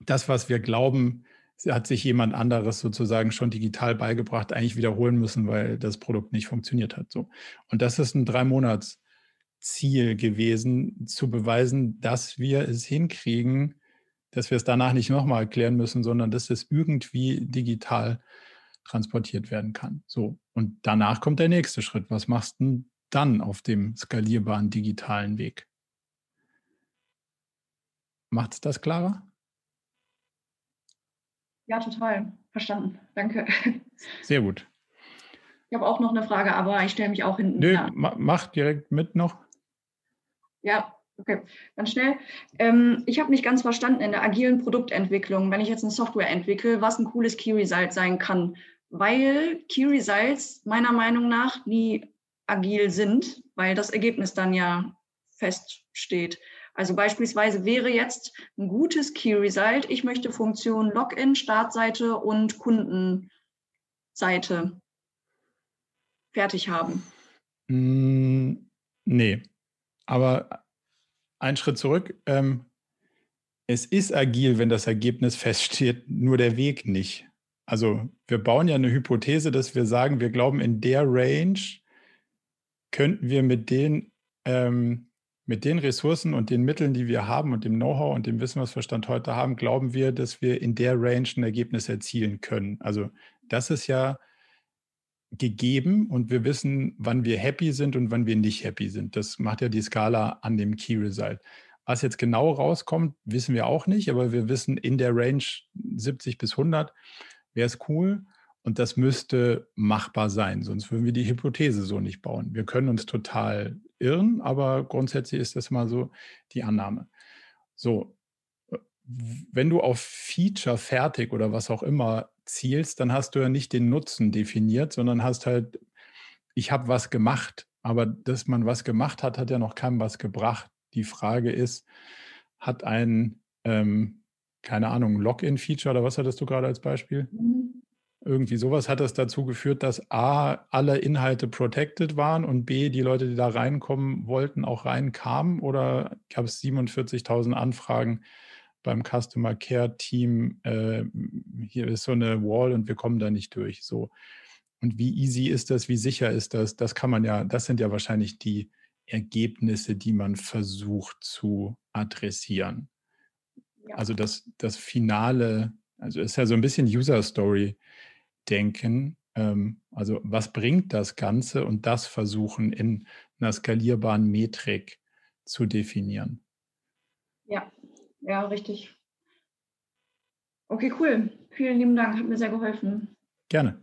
das, was wir glauben, hat sich jemand anderes sozusagen schon digital beigebracht, eigentlich wiederholen müssen, weil das Produkt nicht funktioniert hat. So. Und das ist ein drei Monats Ziel gewesen, zu beweisen, dass wir es hinkriegen, dass wir es danach nicht nochmal erklären müssen, sondern dass es irgendwie digital transportiert werden kann. So. Und danach kommt der nächste Schritt. Was machst du dann auf dem skalierbaren digitalen Weg? Macht es das klarer? Ja, total. Verstanden. Danke. Sehr gut. Ich habe auch noch eine Frage, aber ich stelle mich auch hinten. Nö, mach direkt mit noch. Ja, okay, ganz schnell. Ähm, ich habe nicht ganz verstanden in der agilen Produktentwicklung, wenn ich jetzt eine Software entwickle, was ein cooles Key Result sein kann, weil Key Results meiner Meinung nach nie agil sind, weil das Ergebnis dann ja feststeht. Also beispielsweise wäre jetzt ein gutes Key Result, ich möchte Funktion Login, Startseite und Kundenseite fertig haben. Mm, nee, aber ein Schritt zurück. Ähm, es ist agil, wenn das Ergebnis feststeht, nur der Weg nicht. Also wir bauen ja eine Hypothese, dass wir sagen, wir glauben, in der Range könnten wir mit den ähm, mit den Ressourcen und den Mitteln, die wir haben und dem Know-how und dem Wissen, was wir Stand heute haben, glauben wir, dass wir in der Range ein Ergebnis erzielen können. Also das ist ja gegeben und wir wissen, wann wir happy sind und wann wir nicht happy sind. Das macht ja die Skala an dem Key Result. Was jetzt genau rauskommt, wissen wir auch nicht, aber wir wissen in der Range 70 bis 100 wäre es cool. Und das müsste machbar sein, sonst würden wir die Hypothese so nicht bauen. Wir können uns total irren, aber grundsätzlich ist das mal so die Annahme. So, wenn du auf Feature fertig oder was auch immer zielst, dann hast du ja nicht den Nutzen definiert, sondern hast halt, ich habe was gemacht, aber dass man was gemacht hat, hat ja noch keinem was gebracht. Die Frage ist, hat ein, ähm, keine Ahnung, Login-Feature oder was hattest du gerade als Beispiel? Mhm. Irgendwie sowas hat das dazu geführt, dass A, alle Inhalte protected waren und B, die Leute, die da reinkommen wollten, auch reinkamen? Oder gab es 47.000 Anfragen beim Customer Care Team? Äh, hier ist so eine Wall und wir kommen da nicht durch. So. Und wie easy ist das? Wie sicher ist das? Das kann man ja, das sind ja wahrscheinlich die Ergebnisse, die man versucht zu adressieren. Ja. Also das, das Finale, also ist ja so ein bisschen User Story denken. Ähm, also was bringt das Ganze und das versuchen in einer skalierbaren Metrik zu definieren. Ja, ja, richtig. Okay, cool. Vielen lieben Dank, hat mir sehr geholfen. Gerne.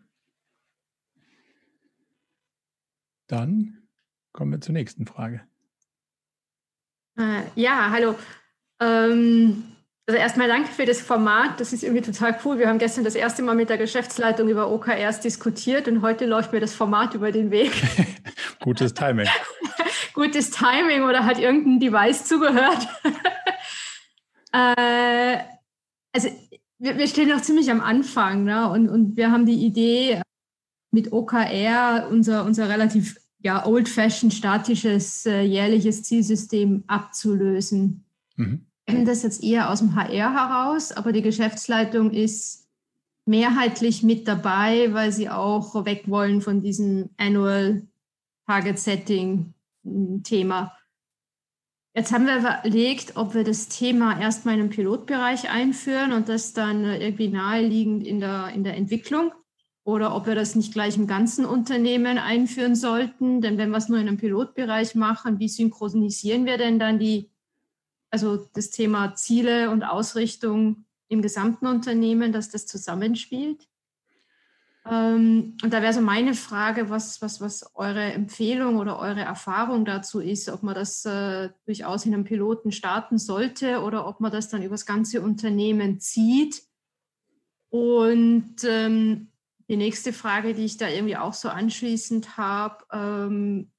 Dann kommen wir zur nächsten Frage. Äh, ja, hallo. Ähm, also erstmal danke für das Format. Das ist irgendwie total cool. Wir haben gestern das erste Mal mit der Geschäftsleitung über OKRs diskutiert und heute läuft mir das Format über den Weg. Gutes Timing. Gutes Timing oder hat irgendein Device zugehört? äh, also wir, wir, stehen noch ziemlich am Anfang ne? und, und wir haben die Idee, mit OKR unser, unser relativ ja, old-fashioned statisches äh, jährliches Zielsystem abzulösen. Mhm das jetzt eher aus dem HR heraus, aber die Geschäftsleitung ist mehrheitlich mit dabei, weil sie auch weg wollen von diesem Annual Target Setting hm, Thema. Jetzt haben wir überlegt, ob wir das Thema erstmal in einem Pilotbereich einführen und das dann irgendwie naheliegend in der, in der Entwicklung oder ob wir das nicht gleich im ganzen Unternehmen einführen sollten. Denn wenn wir es nur in einem Pilotbereich machen, wie synchronisieren wir denn dann die also das Thema Ziele und Ausrichtung im gesamten Unternehmen, dass das zusammenspielt. Ähm, und da wäre so meine Frage, was, was, was eure Empfehlung oder eure Erfahrung dazu ist, ob man das äh, durchaus in einem Piloten starten sollte oder ob man das dann über das ganze Unternehmen zieht. Und ähm, die nächste Frage, die ich da irgendwie auch so anschließend habe, ähm,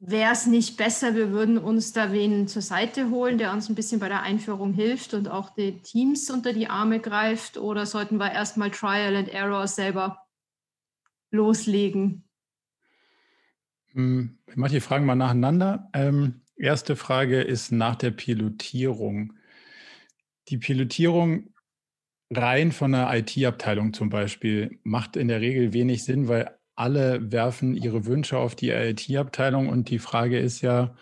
wäre es nicht besser, wir würden uns da wen zur Seite holen, der uns ein bisschen bei der Einführung hilft und auch die Teams unter die Arme greift? Oder sollten wir erstmal Trial and Error selber loslegen? Hm, ich mache die Fragen mal nacheinander. Ähm, erste Frage ist nach der Pilotierung. Die Pilotierung rein von einer IT-Abteilung zum Beispiel macht in der Regel wenig Sinn, weil alle werfen ihre Wünsche auf die IT-Abteilung und die Frage ist ja,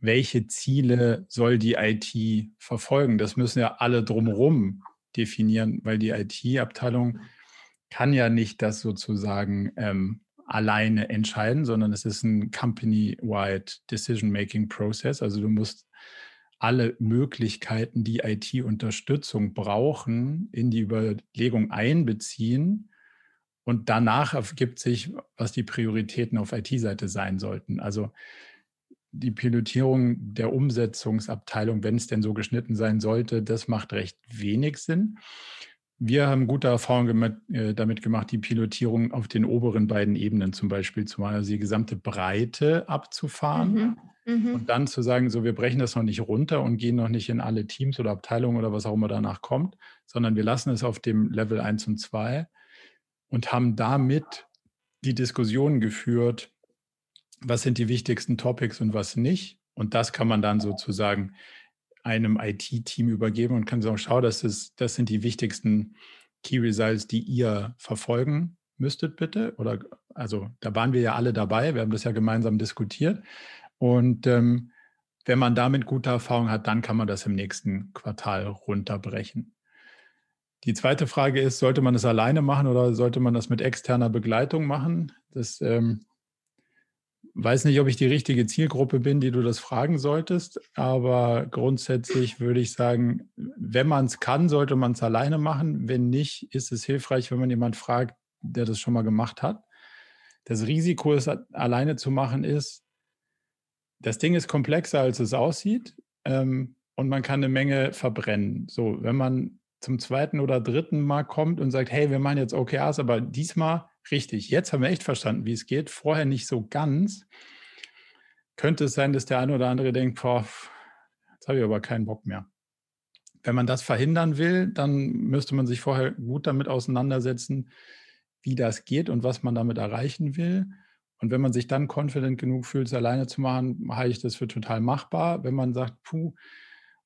welche Ziele soll die IT verfolgen? Das müssen ja alle drumherum definieren, weil die IT-Abteilung kann ja nicht das sozusagen ähm, alleine entscheiden, sondern es ist ein company-wide Decision-Making Process. Also du musst alle Möglichkeiten, die IT-Unterstützung brauchen, in die Überlegung einbeziehen. Und danach ergibt sich, was die Prioritäten auf IT-Seite sein sollten. Also die Pilotierung der Umsetzungsabteilung, wenn es denn so geschnitten sein sollte, das macht recht wenig Sinn. Wir haben gute Erfahrungen äh, damit gemacht, die Pilotierung auf den oberen beiden Ebenen zum Beispiel zu machen, also die gesamte Breite abzufahren mhm. Mhm. und dann zu sagen, so wir brechen das noch nicht runter und gehen noch nicht in alle Teams oder Abteilungen oder was auch immer danach kommt, sondern wir lassen es auf dem Level 1 und 2 und haben damit die Diskussionen geführt, was sind die wichtigsten Topics und was nicht. Und das kann man dann sozusagen einem IT-Team übergeben und kann sagen, schau, das, ist, das sind die wichtigsten Key Results, die ihr verfolgen müsstet, bitte. Oder also da waren wir ja alle dabei, wir haben das ja gemeinsam diskutiert. Und ähm, wenn man damit gute Erfahrung hat, dann kann man das im nächsten Quartal runterbrechen. Die zweite Frage ist, sollte man es alleine machen oder sollte man das mit externer Begleitung machen? Das ähm, weiß nicht, ob ich die richtige Zielgruppe bin, die du das fragen solltest, aber grundsätzlich würde ich sagen, wenn man es kann, sollte man es alleine machen. Wenn nicht, ist es hilfreich, wenn man jemanden fragt, der das schon mal gemacht hat. Das Risiko, es alleine zu machen, ist, das Ding ist komplexer, als es aussieht ähm, und man kann eine Menge verbrennen. So, wenn man zum zweiten oder dritten Mal kommt und sagt, hey, wir machen jetzt OKRs, aber diesmal richtig, jetzt haben wir echt verstanden, wie es geht, vorher nicht so ganz, könnte es sein, dass der eine oder andere denkt, boah, jetzt habe ich aber keinen Bock mehr. Wenn man das verhindern will, dann müsste man sich vorher gut damit auseinandersetzen, wie das geht und was man damit erreichen will. Und wenn man sich dann confident genug fühlt, es alleine zu machen, halte ich das für total machbar. Wenn man sagt, puh,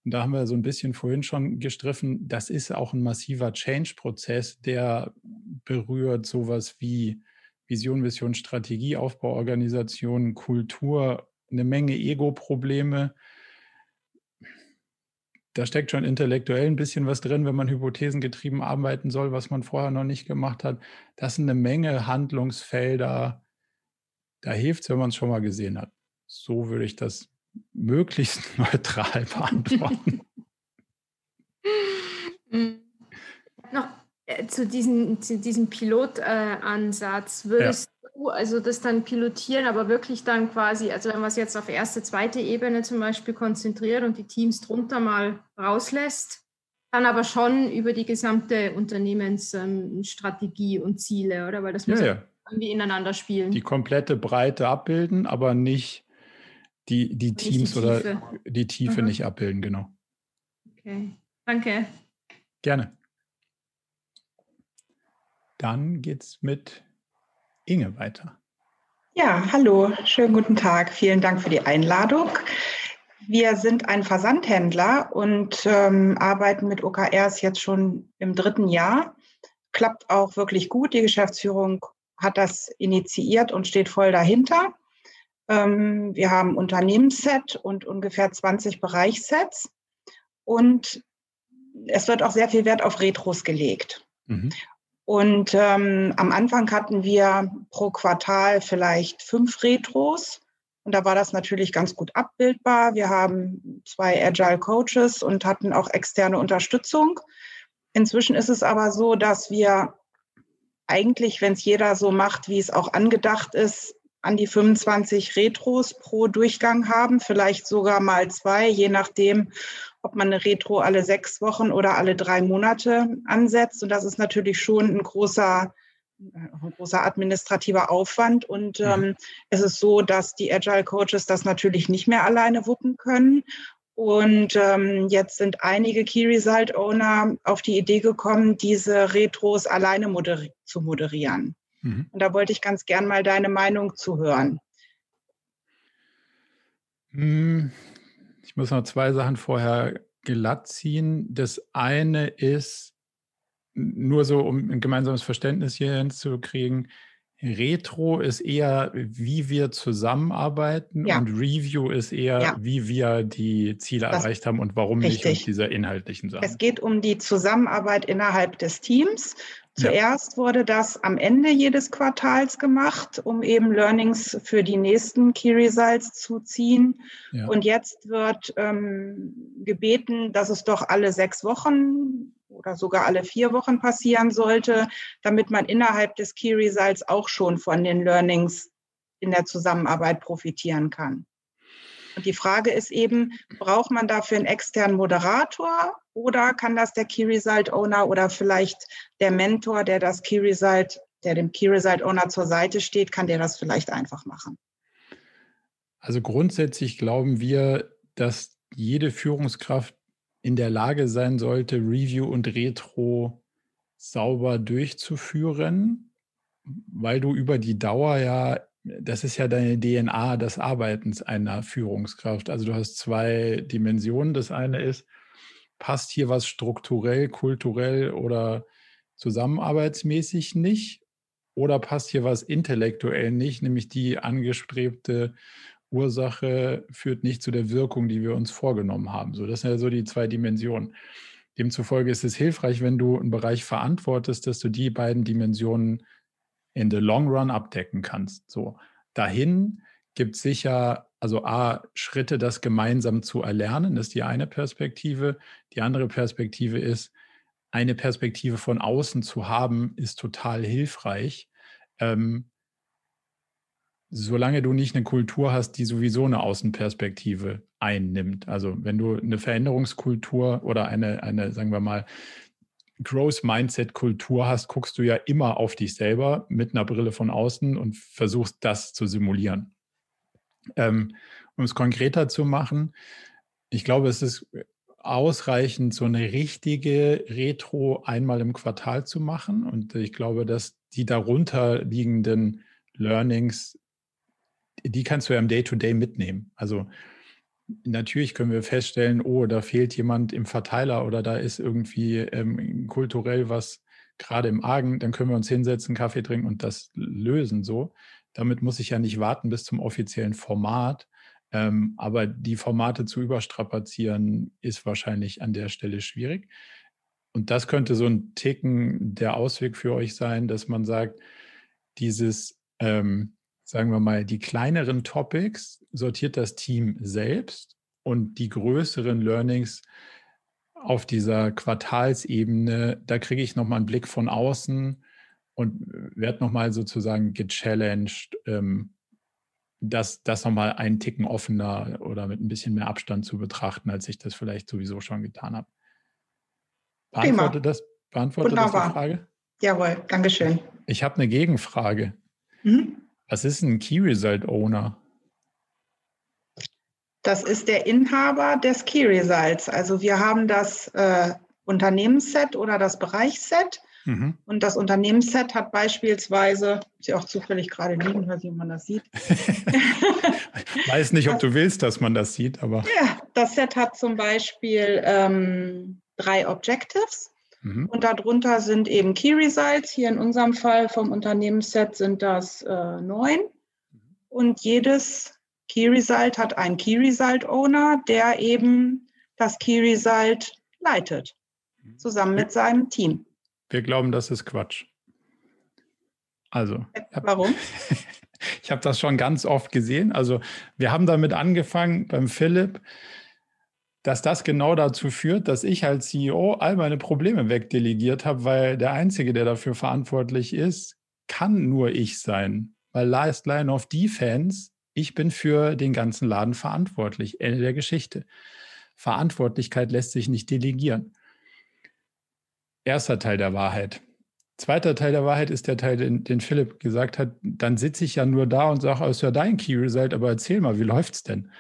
und da haben wir so ein bisschen vorhin schon gestriffen, das ist auch ein massiver Change-Prozess, der berührt sowas wie Vision, Vision, Strategie, Aufbauorganisation, Kultur, eine Menge Ego-Probleme. Da steckt schon intellektuell ein bisschen was drin, wenn man hypothesengetrieben arbeiten soll, was man vorher noch nicht gemacht hat. Das sind eine Menge Handlungsfelder. Da hilft es, wenn man es schon mal gesehen hat. So würde ich das möglichst neutral beantworten. Noch äh, zu, diesen, zu diesem Pilotansatz, würdest ja. du also das dann pilotieren, aber wirklich dann quasi, also wenn man es jetzt auf erste, zweite Ebene zum Beispiel konzentriert und die Teams drunter mal rauslässt, dann aber schon über die gesamte Unternehmensstrategie ähm, und Ziele, oder? Weil das muss ja, ja. irgendwie ineinander spielen. Die komplette Breite abbilden, aber nicht die, die Teams die oder die Tiefe mhm. nicht abbilden, genau. Okay, danke. Gerne. Dann geht es mit Inge weiter. Ja, hallo, schönen guten Tag. Vielen Dank für die Einladung. Wir sind ein Versandhändler und ähm, arbeiten mit OKRs jetzt schon im dritten Jahr. Klappt auch wirklich gut. Die Geschäftsführung hat das initiiert und steht voll dahinter. Ähm, wir haben Unternehmensset und ungefähr 20 Bereichssets. Und es wird auch sehr viel Wert auf Retros gelegt. Mhm. Und ähm, am Anfang hatten wir pro Quartal vielleicht fünf Retros. Und da war das natürlich ganz gut abbildbar. Wir haben zwei Agile Coaches und hatten auch externe Unterstützung. Inzwischen ist es aber so, dass wir eigentlich, wenn es jeder so macht, wie es auch angedacht ist, an die 25 Retros pro Durchgang haben, vielleicht sogar mal zwei, je nachdem, ob man eine Retro alle sechs Wochen oder alle drei Monate ansetzt. Und das ist natürlich schon ein großer, ein großer administrativer Aufwand. Und ähm, es ist so, dass die Agile Coaches das natürlich nicht mehr alleine wuppen können. Und ähm, jetzt sind einige Key Result Owner auf die Idee gekommen, diese Retros alleine moderi zu moderieren. Mhm. Und da wollte ich ganz gern mal deine Meinung zu hören. Hm, ich muss noch zwei Sachen vorher glatt ziehen. Das eine ist, nur so, um ein gemeinsames Verständnis hier hinzukriegen, Retro ist eher, wie wir zusammenarbeiten ja. und Review ist eher, ja. wie wir die Ziele das erreicht haben und warum richtig. nicht um diese inhaltlichen Sachen. Es geht um die Zusammenarbeit innerhalb des Teams. Zuerst ja. wurde das am Ende jedes Quartals gemacht, um eben Learnings für die nächsten Key Results zu ziehen. Und jetzt wird ähm, gebeten, dass es doch alle sechs Wochen oder sogar alle vier Wochen passieren sollte, damit man innerhalb des Key Results auch schon von den Learnings in der Zusammenarbeit profitieren kann. Und die Frage ist eben, braucht man dafür einen externen Moderator oder kann das der Key Result Owner oder vielleicht der Mentor, der das Key Result, der dem Key Result Owner zur Seite steht, kann der das vielleicht einfach machen? Also grundsätzlich glauben wir, dass jede Führungskraft in der Lage sein sollte, Review und Retro sauber durchzuführen, weil du über die Dauer ja, das ist ja deine DNA des Arbeitens einer Führungskraft. Also du hast zwei Dimensionen. Das eine ist, passt hier was strukturell, kulturell oder zusammenarbeitsmäßig nicht? Oder passt hier was intellektuell nicht, nämlich die angestrebte Ursache führt nicht zu der Wirkung, die wir uns vorgenommen haben. So, das sind ja so die zwei Dimensionen. Demzufolge ist es hilfreich, wenn du einen Bereich verantwortest, dass du die beiden Dimensionen in the long run abdecken kannst. So, dahin gibt sicher, also A, Schritte, das gemeinsam zu erlernen, ist die eine Perspektive. Die andere Perspektive ist, eine Perspektive von außen zu haben, ist total hilfreich. Ähm, solange du nicht eine Kultur hast, die sowieso eine Außenperspektive einnimmt. Also wenn du eine Veränderungskultur oder eine, eine sagen wir mal, Growth Mindset Kultur hast, guckst du ja immer auf dich selber mit einer Brille von außen und versuchst das zu simulieren. Ähm, um es konkreter zu machen, ich glaube, es ist ausreichend, so eine richtige Retro einmal im Quartal zu machen. Und ich glaube, dass die darunter liegenden Learnings die kannst du ja im Day-to-Day -Day mitnehmen. Also natürlich können wir feststellen, oh, da fehlt jemand im Verteiler oder da ist irgendwie ähm, kulturell was gerade im Argen, dann können wir uns hinsetzen, Kaffee trinken und das lösen so. Damit muss ich ja nicht warten bis zum offiziellen Format. Ähm, aber die Formate zu überstrapazieren, ist wahrscheinlich an der Stelle schwierig. Und das könnte so ein Ticken der Ausweg für euch sein, dass man sagt, dieses ähm, sagen wir mal, die kleineren Topics sortiert das Team selbst und die größeren Learnings auf dieser Quartalsebene, da kriege ich nochmal einen Blick von außen und werde nochmal sozusagen gechallenged, ähm, das, das nochmal einen Ticken offener oder mit ein bisschen mehr Abstand zu betrachten, als ich das vielleicht sowieso schon getan habe. Beantwortet das, beantwortet das die Frage? Jawohl, Dankeschön. Ich habe eine Gegenfrage. Mhm. Was ist ein Key Result Owner? Das ist der Inhaber des Key Results. Also wir haben das äh, Unternehmensset oder das Bereichsset. Mhm. Und das Unternehmensset hat beispielsweise, ist ja auch zufällig gerade liegen, weiß nicht, ob man das sieht. weiß nicht, ob du willst, dass man das sieht, aber. Ja, das Set hat zum Beispiel ähm, drei Objectives. Mhm. Und darunter sind eben Key Results. Hier in unserem Fall vom Unternehmensset sind das äh, neun. Und jedes Key Result hat einen Key Result Owner, der eben das Key Result leitet, mhm. zusammen mit seinem Team. Wir glauben, das ist Quatsch. Also. Warum? Ich habe das schon ganz oft gesehen. Also wir haben damit angefangen beim Philipp dass das genau dazu führt, dass ich als CEO all meine Probleme wegdelegiert habe, weil der Einzige, der dafür verantwortlich ist, kann nur ich sein. Weil Last Line of Defense, ich bin für den ganzen Laden verantwortlich. Ende der Geschichte. Verantwortlichkeit lässt sich nicht delegieren. Erster Teil der Wahrheit. Zweiter Teil der Wahrheit ist der Teil, den, den Philipp gesagt hat. Dann sitze ich ja nur da und sage, oh, ist ja dein Key Result, aber erzähl mal, wie läuft's denn?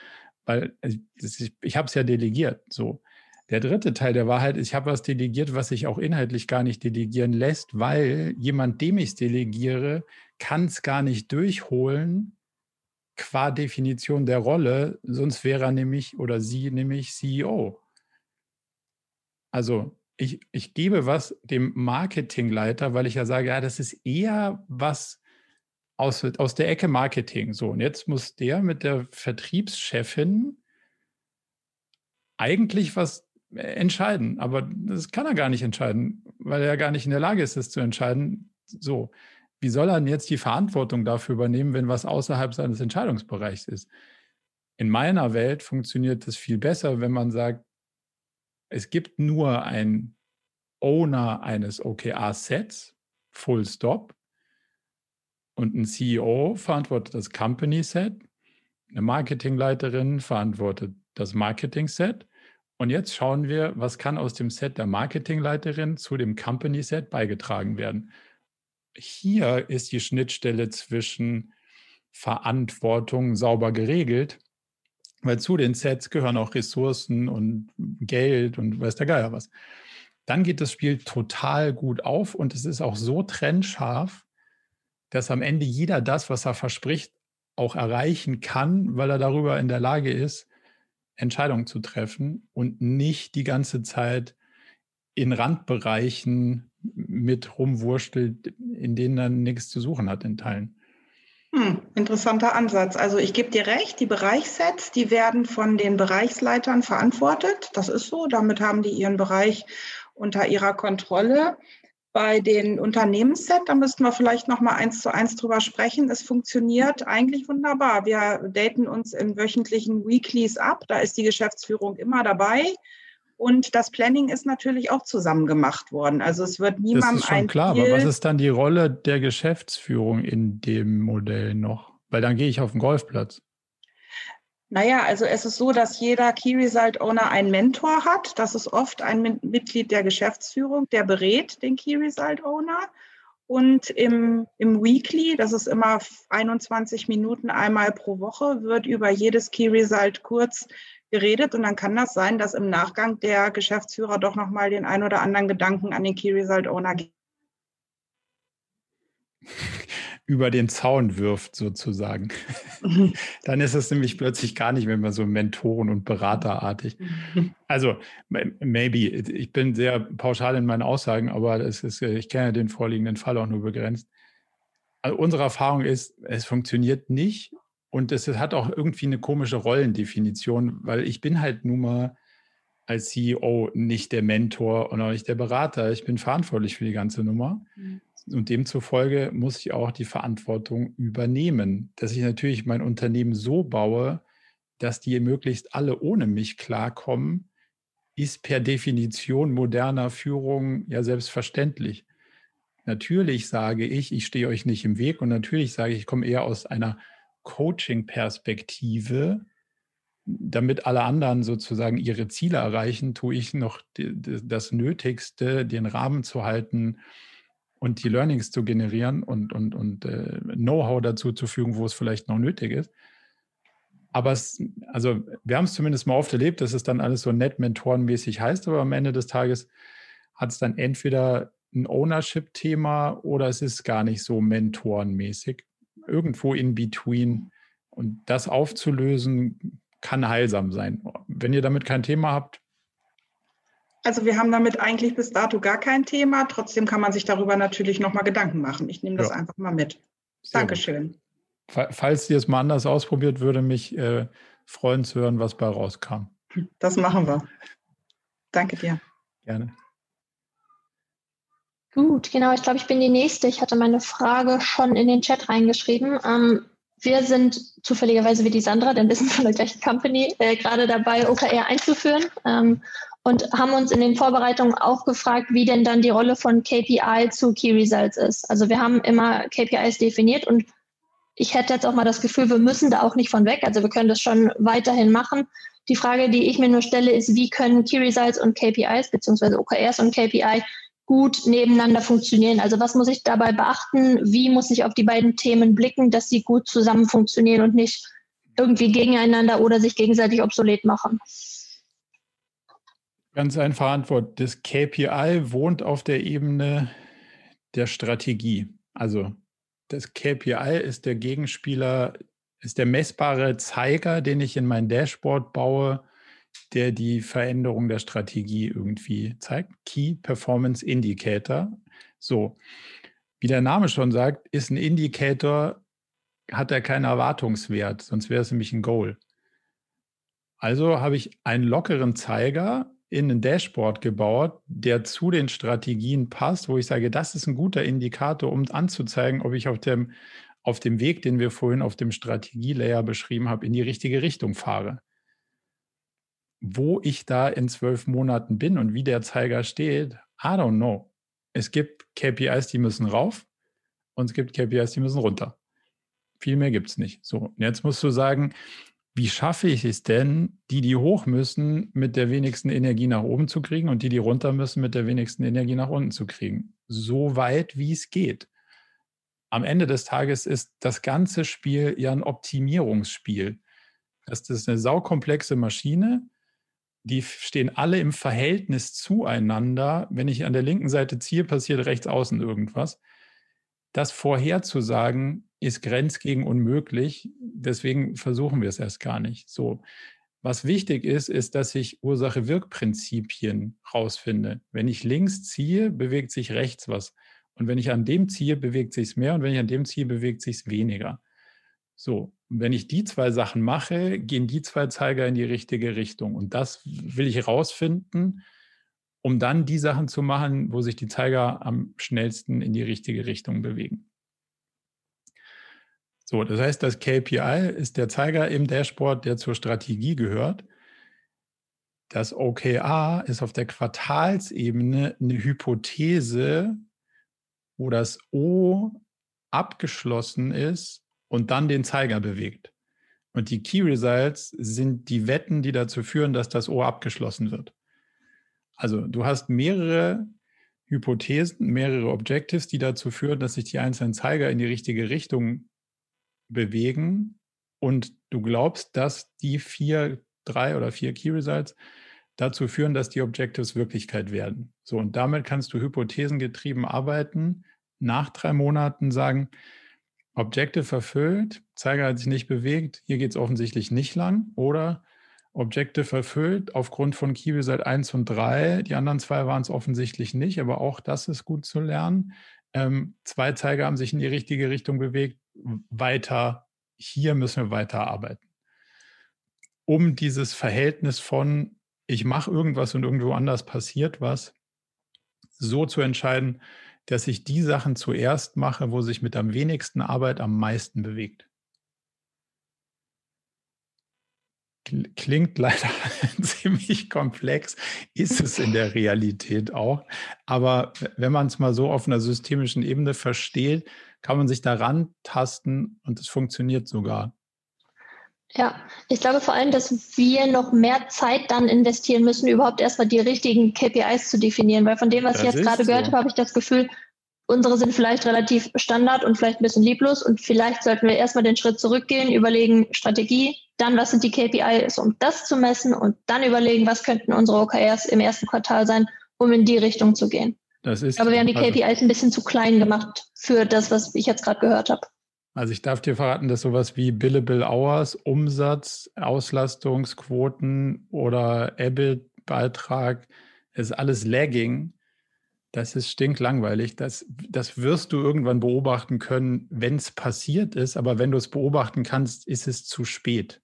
weil also, ich, ich habe es ja delegiert. So. Der dritte Teil der Wahrheit ist, ich habe was delegiert, was sich auch inhaltlich gar nicht delegieren lässt, weil jemand, dem ich es delegiere, kann es gar nicht durchholen, qua Definition der Rolle, sonst wäre er nämlich oder sie nämlich CEO. Also ich, ich gebe was dem Marketingleiter, weil ich ja sage, ja, das ist eher was aus, aus der Ecke Marketing. So, und jetzt muss der mit der Vertriebschefin eigentlich was entscheiden. Aber das kann er gar nicht entscheiden, weil er gar nicht in der Lage ist, es zu entscheiden. So, wie soll er denn jetzt die Verantwortung dafür übernehmen, wenn was außerhalb seines Entscheidungsbereichs ist? In meiner Welt funktioniert das viel besser, wenn man sagt, es gibt nur ein Owner eines OKR-Sets, Full Stop, und ein CEO verantwortet das Company Set, eine Marketingleiterin verantwortet das Marketing Set. Und jetzt schauen wir, was kann aus dem Set der Marketingleiterin zu dem Company Set beigetragen werden. Hier ist die Schnittstelle zwischen Verantwortung sauber geregelt weil zu den Sets gehören auch Ressourcen und Geld und weiß der Geier was. Dann geht das Spiel total gut auf und es ist auch so trennscharf, dass am Ende jeder das, was er verspricht, auch erreichen kann, weil er darüber in der Lage ist, Entscheidungen zu treffen und nicht die ganze Zeit in Randbereichen mit rumwurschtelt, in denen er nichts zu suchen hat in Teilen. Hm, interessanter Ansatz. Also ich gebe dir recht, die Bereichssets, die werden von den Bereichsleitern verantwortet. Das ist so. Damit haben die ihren Bereich unter ihrer Kontrolle. Bei den Unternehmenssets, da müssten wir vielleicht noch mal eins zu eins drüber sprechen. Es funktioniert eigentlich wunderbar. Wir daten uns in wöchentlichen Weeklies ab. Da ist die Geschäftsführung immer dabei. Und das Planning ist natürlich auch zusammen gemacht worden. Also es wird niemandem Das ist schon klar, aber was ist dann die Rolle der Geschäftsführung in dem Modell noch? Weil dann gehe ich auf den Golfplatz. Naja, also es ist so, dass jeder Key Result Owner einen Mentor hat. Das ist oft ein Mitglied der Geschäftsführung, der berät den Key Result Owner. Und im, im Weekly, das ist immer 21 Minuten einmal pro Woche, wird über jedes Key Result kurz geredet und dann kann das sein, dass im Nachgang der Geschäftsführer doch nochmal den ein oder anderen Gedanken an den Key Result Owner gibt. über den Zaun wirft, sozusagen. Dann ist es nämlich plötzlich gar nicht mehr so Mentoren- und Beraterartig. Also, maybe. Ich bin sehr pauschal in meinen Aussagen, aber es ist, ich kenne den vorliegenden Fall auch nur begrenzt. Also unsere Erfahrung ist, es funktioniert nicht und es hat auch irgendwie eine komische Rollendefinition, weil ich bin halt nun mal als CEO nicht der Mentor und auch nicht der Berater. Ich bin verantwortlich für die ganze Nummer. Mhm. Und demzufolge muss ich auch die Verantwortung übernehmen, dass ich natürlich mein Unternehmen so baue, dass die möglichst alle ohne mich klarkommen, ist per Definition moderner Führung ja selbstverständlich. Natürlich sage ich, ich stehe euch nicht im Weg und natürlich sage ich, ich komme eher aus einer Coaching-Perspektive, damit alle anderen sozusagen ihre Ziele erreichen, tue ich noch das Nötigste, den Rahmen zu halten und die Learnings zu generieren und, und, und äh, Know-how dazu zu fügen, wo es vielleicht noch nötig ist. Aber es, also wir haben es zumindest mal oft erlebt, dass es dann alles so nett mentorenmäßig heißt, aber am Ende des Tages hat es dann entweder ein Ownership-Thema oder es ist gar nicht so mentorenmäßig irgendwo in between. Und das aufzulösen kann heilsam sein. Wenn ihr damit kein Thema habt. Also wir haben damit eigentlich bis dato gar kein Thema. Trotzdem kann man sich darüber natürlich nochmal Gedanken machen. Ich nehme das ja. einfach mal mit. Sehr Dankeschön. Gut. Falls ihr es mal anders ausprobiert, würde mich äh, freuen zu hören, was bei rauskam. Das machen wir. Danke dir. Gerne. Gut, genau. Ich glaube, ich bin die Nächste. Ich hatte meine Frage schon in den Chat reingeschrieben. Ähm, wir sind zufälligerweise wie die Sandra, denn wir sind von der gleichen Company, äh, gerade dabei, OKR einzuführen ähm, und haben uns in den Vorbereitungen auch gefragt, wie denn dann die Rolle von KPI zu Key Results ist. Also wir haben immer KPIs definiert und ich hätte jetzt auch mal das Gefühl, wir müssen da auch nicht von weg. Also wir können das schon weiterhin machen. Die Frage, die ich mir nur stelle, ist, wie können Key Results und KPIs beziehungsweise OKRs und KPI gut nebeneinander funktionieren. Also was muss ich dabei beachten? Wie muss ich auf die beiden Themen blicken, dass sie gut zusammen funktionieren und nicht irgendwie gegeneinander oder sich gegenseitig obsolet machen? Ganz einfache Antwort. Das KPI wohnt auf der Ebene der Strategie. Also das KPI ist der Gegenspieler, ist der messbare Zeiger, den ich in mein Dashboard baue, der die Veränderung der Strategie irgendwie zeigt. Key Performance Indicator. So, wie der Name schon sagt, ist ein Indicator, hat er keinen Erwartungswert, sonst wäre es nämlich ein Goal. Also habe ich einen lockeren Zeiger in ein Dashboard gebaut, der zu den Strategien passt, wo ich sage, das ist ein guter Indikator, um anzuzeigen, ob ich auf dem, auf dem Weg, den wir vorhin auf dem Strategielayer beschrieben haben, in die richtige Richtung fahre. Wo ich da in zwölf Monaten bin und wie der Zeiger steht, I don't know. Es gibt KPIs, die müssen rauf und es gibt KPIs, die müssen runter. Viel mehr gibt es nicht. So, und jetzt musst du sagen, wie schaffe ich es denn, die, die hoch müssen, mit der wenigsten Energie nach oben zu kriegen und die, die runter müssen, mit der wenigsten Energie nach unten zu kriegen? So weit, wie es geht. Am Ende des Tages ist das ganze Spiel ja ein Optimierungsspiel. Das ist eine saukomplexe Maschine. Die stehen alle im Verhältnis zueinander. Wenn ich an der linken Seite ziehe, passiert rechts außen irgendwas. Das vorherzusagen, ist grenz gegen unmöglich. Deswegen versuchen wir es erst gar nicht. So. Was wichtig ist, ist, dass ich Ursache-Wirk-Prinzipien rausfinde. Wenn ich links ziehe, bewegt sich rechts was. Und wenn ich an dem ziehe, bewegt sich es mehr. Und wenn ich an dem ziehe, bewegt sich es weniger. So, wenn ich die zwei Sachen mache, gehen die zwei Zeiger in die richtige Richtung. Und das will ich herausfinden, um dann die Sachen zu machen, wo sich die Zeiger am schnellsten in die richtige Richtung bewegen. So, das heißt, das KPI ist der Zeiger im Dashboard, der zur Strategie gehört. Das OKR ist auf der Quartalsebene eine Hypothese, wo das O abgeschlossen ist und dann den Zeiger bewegt. Und die Key Results sind die Wetten, die dazu führen, dass das O abgeschlossen wird. Also du hast mehrere Hypothesen, mehrere Objectives, die dazu führen, dass sich die einzelnen Zeiger in die richtige Richtung bewegen und du glaubst, dass die vier, drei oder vier Key Results dazu führen, dass die Objectives Wirklichkeit werden. So, und damit kannst du hypothesengetrieben arbeiten, nach drei Monaten sagen, Objective erfüllt, Zeiger hat sich nicht bewegt, hier geht es offensichtlich nicht lang. Oder Objective erfüllt aufgrund von Key Result 1 und 3, die anderen zwei waren es offensichtlich nicht, aber auch das ist gut zu lernen. Ähm, zwei Zeiger haben sich in die richtige Richtung bewegt, weiter, hier müssen wir weiter arbeiten. Um dieses Verhältnis von, ich mache irgendwas und irgendwo anders passiert was, so zu entscheiden, dass ich die Sachen zuerst mache, wo sich mit am wenigsten Arbeit am meisten bewegt. Klingt leider ziemlich komplex, ist es in der Realität auch. Aber wenn man es mal so auf einer systemischen Ebene versteht, kann man sich daran tasten und es funktioniert sogar. Ja, ich glaube vor allem, dass wir noch mehr Zeit dann investieren müssen, überhaupt erstmal die richtigen KPIs zu definieren, weil von dem, was das ich jetzt gerade so. gehört habe, habe ich das Gefühl, unsere sind vielleicht relativ Standard und vielleicht ein bisschen lieblos und vielleicht sollten wir erstmal den Schritt zurückgehen, überlegen Strategie, dann was sind die KPIs, um das zu messen und dann überlegen, was könnten unsere OKRs im ersten Quartal sein, um in die Richtung zu gehen. Das ist, Aber wir haben die KPIs also, ein bisschen zu klein gemacht für das, was ich jetzt gerade gehört habe. Also ich darf dir verraten, dass sowas wie Billable Hours, Umsatz, Auslastungsquoten oder EBIT-Beitrag ist alles lagging. Das ist stinklangweilig. Das, das wirst du irgendwann beobachten können, wenn es passiert ist. Aber wenn du es beobachten kannst, ist es zu spät.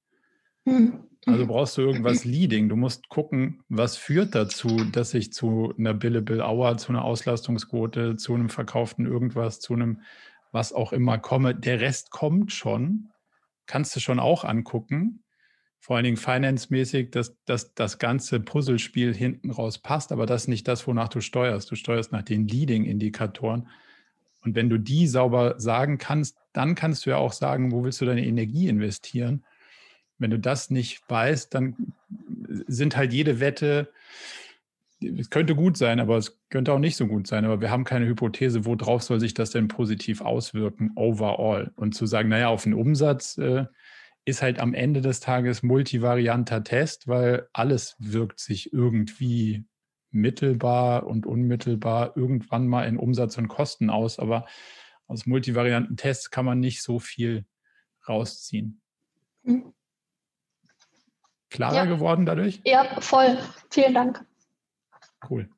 Hm. Also brauchst du irgendwas Leading. Du musst gucken, was führt dazu, dass ich zu einer Billable Hour, zu einer Auslastungsquote, zu einem verkauften irgendwas, zu einem was auch immer komme. Der Rest kommt schon. Kannst du schon auch angucken. Vor allen Dingen financemäßig, dass, dass das ganze Puzzlespiel hinten raus passt, aber das ist nicht das, wonach du steuerst. Du steuerst nach den Leading-Indikatoren. Und wenn du die sauber sagen kannst, dann kannst du ja auch sagen, wo willst du deine Energie investieren wenn du das nicht weißt, dann sind halt jede Wette, es könnte gut sein, aber es könnte auch nicht so gut sein. Aber wir haben keine Hypothese, worauf soll sich das denn positiv auswirken, overall. Und zu sagen, naja, auf den Umsatz äh, ist halt am Ende des Tages multivarianter Test, weil alles wirkt sich irgendwie mittelbar und unmittelbar irgendwann mal in Umsatz und Kosten aus. Aber aus multivarianten Tests kann man nicht so viel rausziehen. Mhm. klarer ja. geworden dadurch? Ja, voll. Vielen Dank. Cool.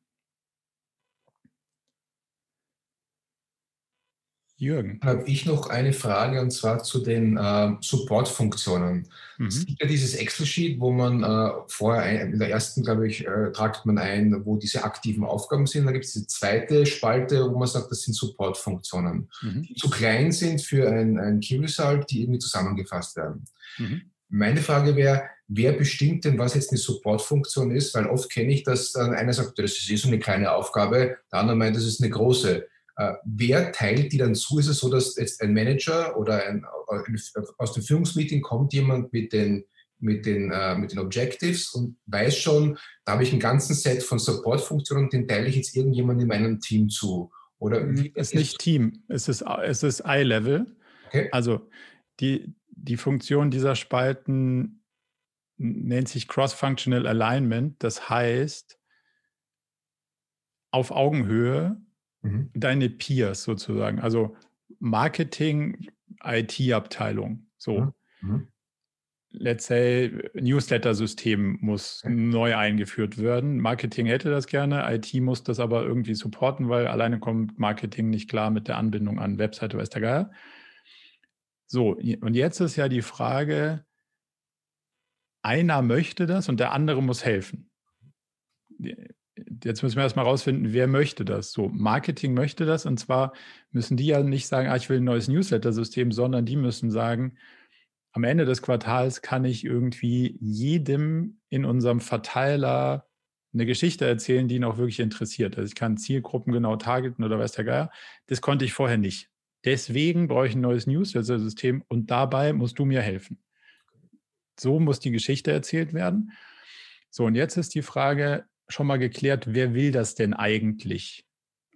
Jürgen. Dann habe ich noch eine Frage und zwar zu den äh, Support-Funktionen. Mhm. Es gibt ja dieses Excel-Sheet, wo man äh, vorher, ein, in der ersten, glaube ich, äh, tragt man ein, wo diese aktiven Aufgaben sind. Da gibt es die zweite Spalte, wo man sagt, das sind Support-Funktionen, mhm. die zu klein sind für ein, ein Key-Result, die irgendwie zusammengefasst werden. Mhm. Meine Frage wäre, wer bestimmt denn, was jetzt eine Support-Funktion ist? Weil oft kenne ich, dass dann einer sagt, das ist eh so eine kleine Aufgabe, der andere meint, das ist eine große. Äh, wer teilt die dann zu? Ist es so, dass jetzt ein Manager oder ein, aus dem Führungsmeeting kommt jemand mit den, mit, den, äh, mit den Objectives und weiß schon, da habe ich einen ganzen Set von Support-Funktionen, den teile ich jetzt irgendjemand in meinem Team zu? Oder mhm, es ist nicht Team, es ist, es ist Eye-Level. Okay. Also die, die Funktion dieser Spalten nennt sich Cross-Functional Alignment. Das heißt, auf Augenhöhe mhm. deine Peers sozusagen, also Marketing, IT-Abteilung. So. Mhm. mhm. Let's say, Newsletter-System muss okay. neu eingeführt werden. Marketing hätte das gerne, IT muss das aber irgendwie supporten, weil alleine kommt Marketing nicht klar mit der Anbindung an Webseite, weiß der Geier. So, und jetzt ist ja die Frage, einer möchte das und der andere muss helfen jetzt müssen wir erstmal rausfinden, wer möchte das. So, Marketing möchte das und zwar müssen die ja nicht sagen, ah, ich will ein neues Newsletter-System, sondern die müssen sagen, am Ende des Quartals kann ich irgendwie jedem in unserem Verteiler eine Geschichte erzählen, die ihn auch wirklich interessiert. Also ich kann Zielgruppen genau targeten oder weiß der Geier. Das konnte ich vorher nicht. Deswegen brauche ich ein neues Newsletter-System und dabei musst du mir helfen. So muss die Geschichte erzählt werden. So, und jetzt ist die Frage, schon mal geklärt, wer will das denn eigentlich?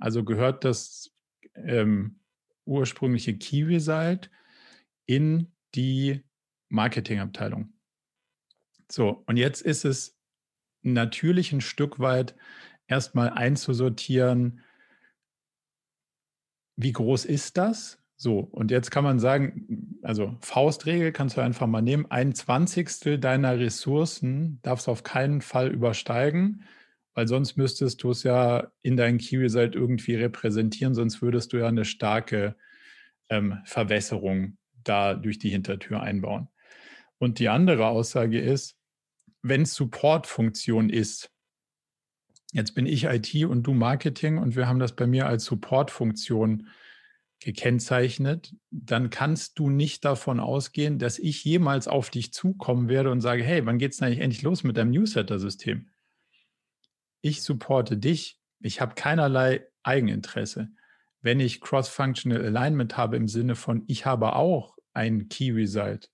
Also gehört das ähm, ursprüngliche Key Result in die Marketingabteilung. So, und jetzt ist es natürlich ein Stück weit erstmal einzusortieren, wie groß ist das? So, und jetzt kann man sagen, also Faustregel kannst du einfach mal nehmen, ein Zwanzigstel deiner Ressourcen darfst du auf keinen Fall übersteigen weil sonst müsstest du es ja in deinen Key Result irgendwie repräsentieren, sonst würdest du ja eine starke ähm, Verwässerung da durch die Hintertür einbauen. Und die andere Aussage ist, wenn Support-Funktion ist, jetzt bin ich IT und du Marketing und wir haben das bei mir als Support-Funktion gekennzeichnet, dann kannst du nicht davon ausgehen, dass ich jemals auf dich zukommen werde und sage, hey, wann geht es eigentlich endlich los mit deinem Newsletter-System? ich supporte dich, ich habe keinerlei Eigeninteresse. Wenn ich Cross-Functional Alignment habe im Sinne von, ich habe auch ein Key Result,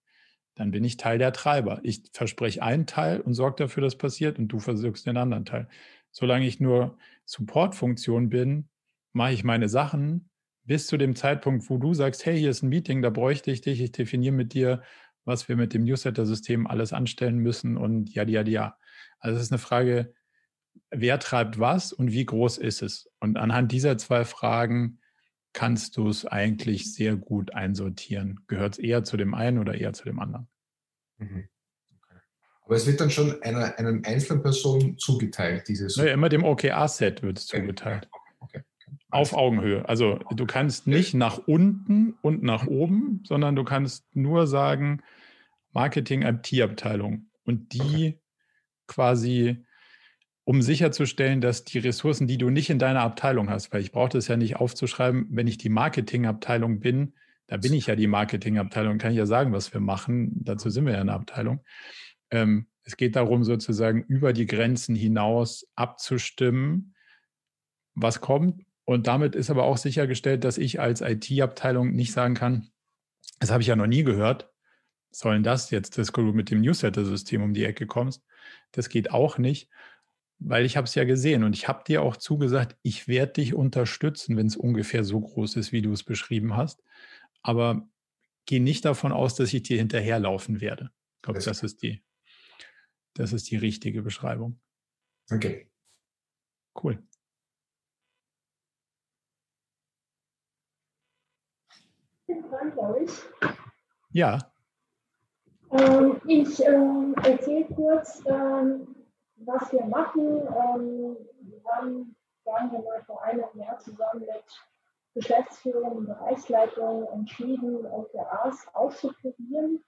dann bin ich Teil der Treiber. Ich verspreche einen Teil und sorge dafür, dass passiert und du versuchst den anderen Teil. Solange ich nur Support-Funktion bin, mache ich meine Sachen bis zu dem Zeitpunkt, wo du sagst, hey, hier ist ein Meeting, da bräuchte ich dich, ich definiere mit dir, was wir mit dem Newsletter-System alles anstellen müssen und ja, ja, ja. Also es ist eine Frage wer treibt was und wie groß ist es? Und anhand dieser zwei Fragen kannst du es eigentlich sehr gut einsortieren. Gehört es eher zu dem einen oder eher zu dem anderen? Mhm. Aber es wird dann schon einer, einer einzelnen Person zugeteilt, dieses. Naja, immer dem OKR-Set wird es zugeteilt. Okay. Okay. Auf Augenhöhe. Also du kannst nicht nach unten und nach oben, sondern du kannst nur sagen, Marketing-IT-Abteilung. Und die quasi um sicherzustellen, dass die Ressourcen, die du nicht in deiner Abteilung hast, weil ich brauche das ja nicht aufzuschreiben, wenn ich die Marketingabteilung bin, da bin ich ja die Marketingabteilung, kann ich ja sagen, was wir machen. Dazu sind wir ja eine Abteilung. Ähm, es geht darum, sozusagen über die Grenzen hinaus abzustimmen, was kommt. Und damit ist aber auch sichergestellt, dass ich als IT-Abteilung nicht sagen kann, das habe ich ja noch nie gehört, sollen das jetzt, dass du mit dem Newsletter-System um die Ecke kommst. Das geht auch nicht, weil ich habe es ja gesehen und ich habe dir auch zugesagt, ich werde dich unterstützen, wenn es ungefähr so groß ist, wie du es beschrieben hast. Aber geh nicht davon aus, dass ich dir hinterherlaufen werde. Ich glaube, das ist die, das ist die richtige Beschreibung. Okay. Cool. Ich. Ja. Ähm, ich äh, erzähle kurz, ähm, was wir machen. Ähm, wir haben, sagen wir mal, vor einem Jahr zusammen mit Geschäftsführung und Bereichsleitung entschieden, OKRs auszuprobieren.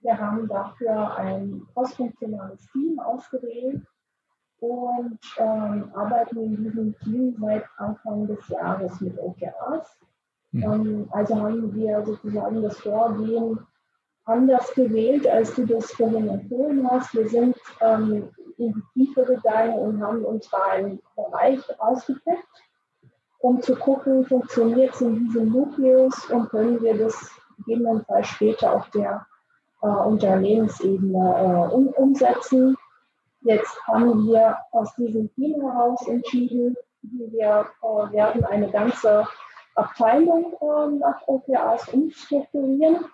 Wir haben dafür ein crossfunktionales Team ausgewählt und ähm, arbeiten in diesem Team seit Anfang des Jahres mit OKRs. Mhm. Ähm, also haben wir sozusagen das Vorgehen anders gewählt, als du das vorhin empfohlen hast. Wir sind ähm, in die Tiefe gegangen und haben uns da einen Bereich ausgepickt, um zu gucken, funktioniert es in diesem Nukleus und können wir das gegebenenfalls später auf der äh, Unternehmensebene äh, um, umsetzen. Jetzt haben wir aus diesem Team heraus entschieden, wir äh, werden eine ganze Abteilung äh, nach OKRs umstrukturieren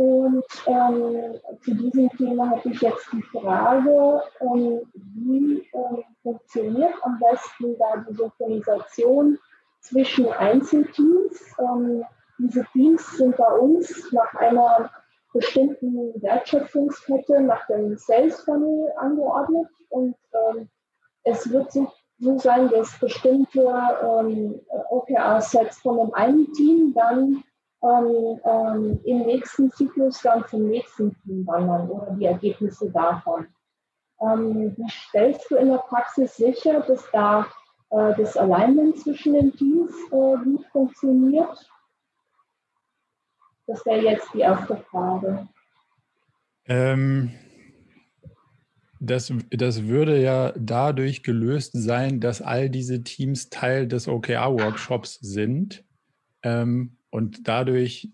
und ähm, zu diesem Thema hatte ich jetzt die Frage, ähm, wie äh, funktioniert am besten da die Synchronisation zwischen Einzelteams. Ähm, diese Teams sind bei uns nach einer bestimmten Wertschöpfungskette, nach dem Sales Funnel angeordnet und ähm, es wird so, so sein, dass bestimmte ähm, OKR-Sets von einem einen Team dann ähm, ähm, im nächsten Zyklus dann zum nächsten Team wandern oder die Ergebnisse davon. Ähm, wie stellst du in der Praxis sicher, dass da äh, das Alignment zwischen den Teams äh, gut funktioniert? Das wäre jetzt die erste Frage. Ähm, das, das würde ja dadurch gelöst sein, dass all diese Teams Teil des OKR-Workshops sind. Ähm, und dadurch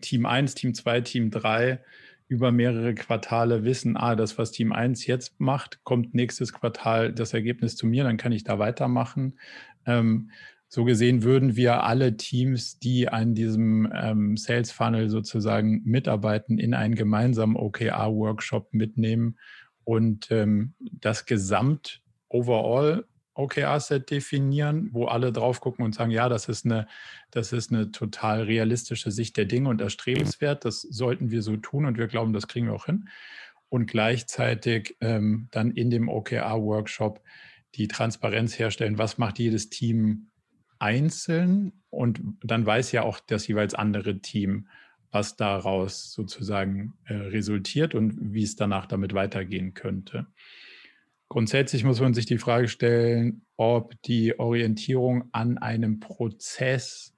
Team 1, Team 2, Team 3 über mehrere Quartale wissen, ah, das, was Team 1 jetzt macht, kommt nächstes Quartal das Ergebnis zu mir, dann kann ich da weitermachen. Ähm, so gesehen würden wir alle Teams, die an diesem ähm, Sales Funnel sozusagen mitarbeiten, in einen gemeinsamen OKR-Workshop mitnehmen und ähm, das Gesamt overall OKR-Set definieren, wo alle drauf gucken und sagen, ja, das ist eine, das ist eine total realistische Sicht der Dinge und erstrebenswert. Das sollten wir so tun und wir glauben, das kriegen wir auch hin. Und gleichzeitig ähm, dann in dem OKR-Workshop die Transparenz herstellen, was macht jedes Team einzeln und dann weiß ja auch das jeweils andere Team, was daraus sozusagen äh, resultiert und wie es danach damit weitergehen könnte. Grundsätzlich muss man sich die Frage stellen, ob die Orientierung an einem Prozess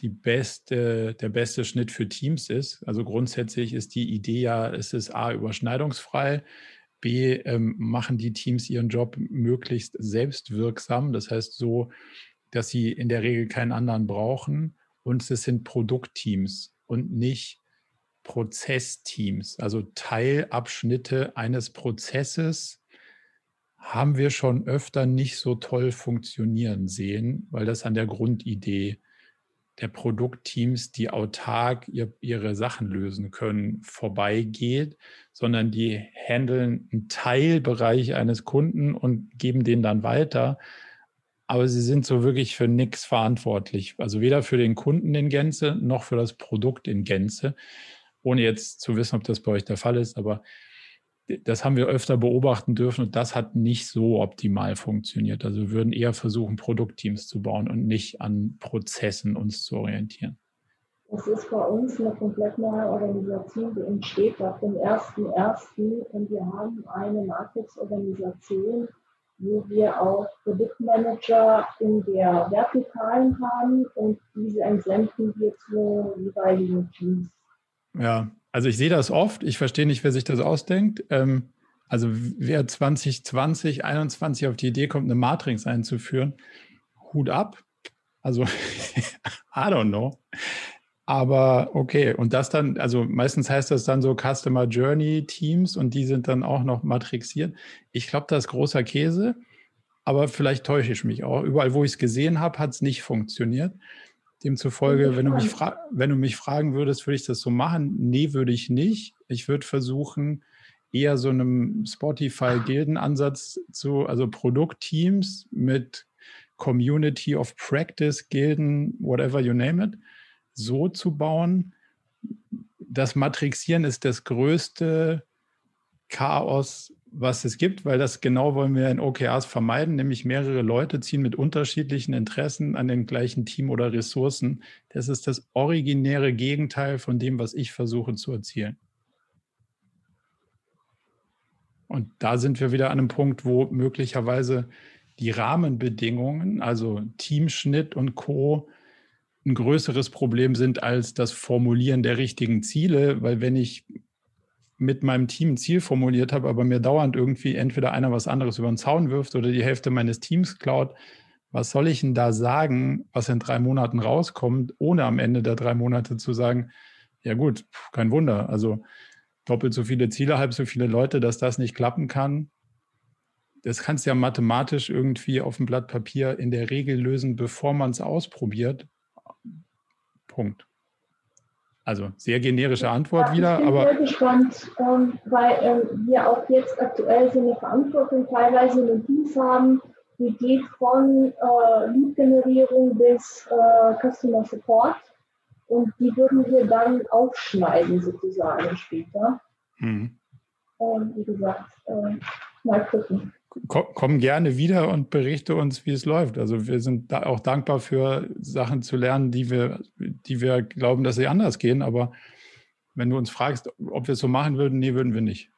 die beste, der beste Schnitt für Teams ist. Also grundsätzlich ist die Idee ja, es ist A, überschneidungsfrei, B, ähm, machen die Teams ihren Job möglichst selbstwirksam, das heißt so, dass sie in der Regel keinen anderen brauchen und es sind Produktteams und nicht Prozessteams, also Teilabschnitte eines Prozesses, haben wir schon öfter nicht so toll funktionieren sehen, weil das an der Grundidee der Produktteams, die autark ihr, ihre Sachen lösen können, vorbeigeht, sondern die handeln einen Teilbereich eines Kunden und geben den dann weiter. Aber sie sind so wirklich für nichts verantwortlich. Also weder für den Kunden in Gänze noch für das Produkt in Gänze. Ohne jetzt zu wissen, ob das bei euch der Fall ist. Aber das haben wir öfter beobachten dürfen und das hat nicht so optimal funktioniert. Also wir würden eher versuchen, Produktteams zu bauen und nicht an Prozessen uns zu orientieren. Das ist bei uns eine komplett neue Organisation, die entsteht ab dem 1.1. und wir haben eine Matrix-Organisation, wo wir auch Produktmanager in der Vertikalen haben und diese entsenden wir zu jeweiligen Teams. Ja, also ich sehe das oft. Ich verstehe nicht, wer sich das ausdenkt. Ähm, also wer 2020, 2021 auf die Idee kommt, eine Matrix einzuführen, Hut ab. Also I don't know. Aber okay, und das dann, also meistens heißt das dann so Customer Journey Teams und die sind dann auch noch matrixiert. Ich glaube, das ist großer Käse, aber vielleicht täusche ich mich auch. Überall, wo ich es gesehen habe, hat es nicht funktioniert. Demzufolge, wenn du, mich wenn du mich fragen würdest, würde ich das so machen? Nee, würde ich nicht. Ich würde versuchen, eher so einem Spotify-Gildenansatz zu, also Produktteams mit Community of Practice, Gilden, whatever you name it, so zu bauen, das Matrixieren ist das größte Chaos, was es gibt, weil das genau wollen wir in OKRs vermeiden, nämlich mehrere Leute ziehen mit unterschiedlichen Interessen an den gleichen Team oder Ressourcen. Das ist das originäre Gegenteil von dem, was ich versuche zu erzielen. Und da sind wir wieder an einem Punkt, wo möglicherweise die Rahmenbedingungen, also Teamschnitt und Co, ein größeres Problem sind als das Formulieren der richtigen Ziele, weil wenn ich mit meinem Team ein Ziel formuliert habe, aber mir dauernd irgendwie entweder einer was anderes über den Zaun wirft oder die Hälfte meines Teams klaut, was soll ich denn da sagen, was in drei Monaten rauskommt, ohne am Ende der drei Monate zu sagen, ja gut, kein Wunder. Also doppelt so viele Ziele, halb so viele Leute, dass das nicht klappen kann. Das kannst du ja mathematisch irgendwie auf dem Blatt Papier in der Regel lösen, bevor man es ausprobiert. Punkt. Also sehr generische Antwort ja, wieder, ich bin aber. sehr gespannt, ähm, weil ähm, wir auch jetzt aktuell so eine Verantwortung teilweise in den Teams haben, die geht von äh, Lead-Generierung bis äh, Customer Support. Und die würden wir dann aufschneiden sozusagen später. Mhm. Ähm, wie gesagt, äh, mal gucken. Komm gerne wieder und berichte uns, wie es läuft. Also wir sind da auch dankbar für Sachen zu lernen, die wir, die wir glauben, dass sie anders gehen. Aber wenn du uns fragst, ob wir es so machen würden, nee, würden wir nicht.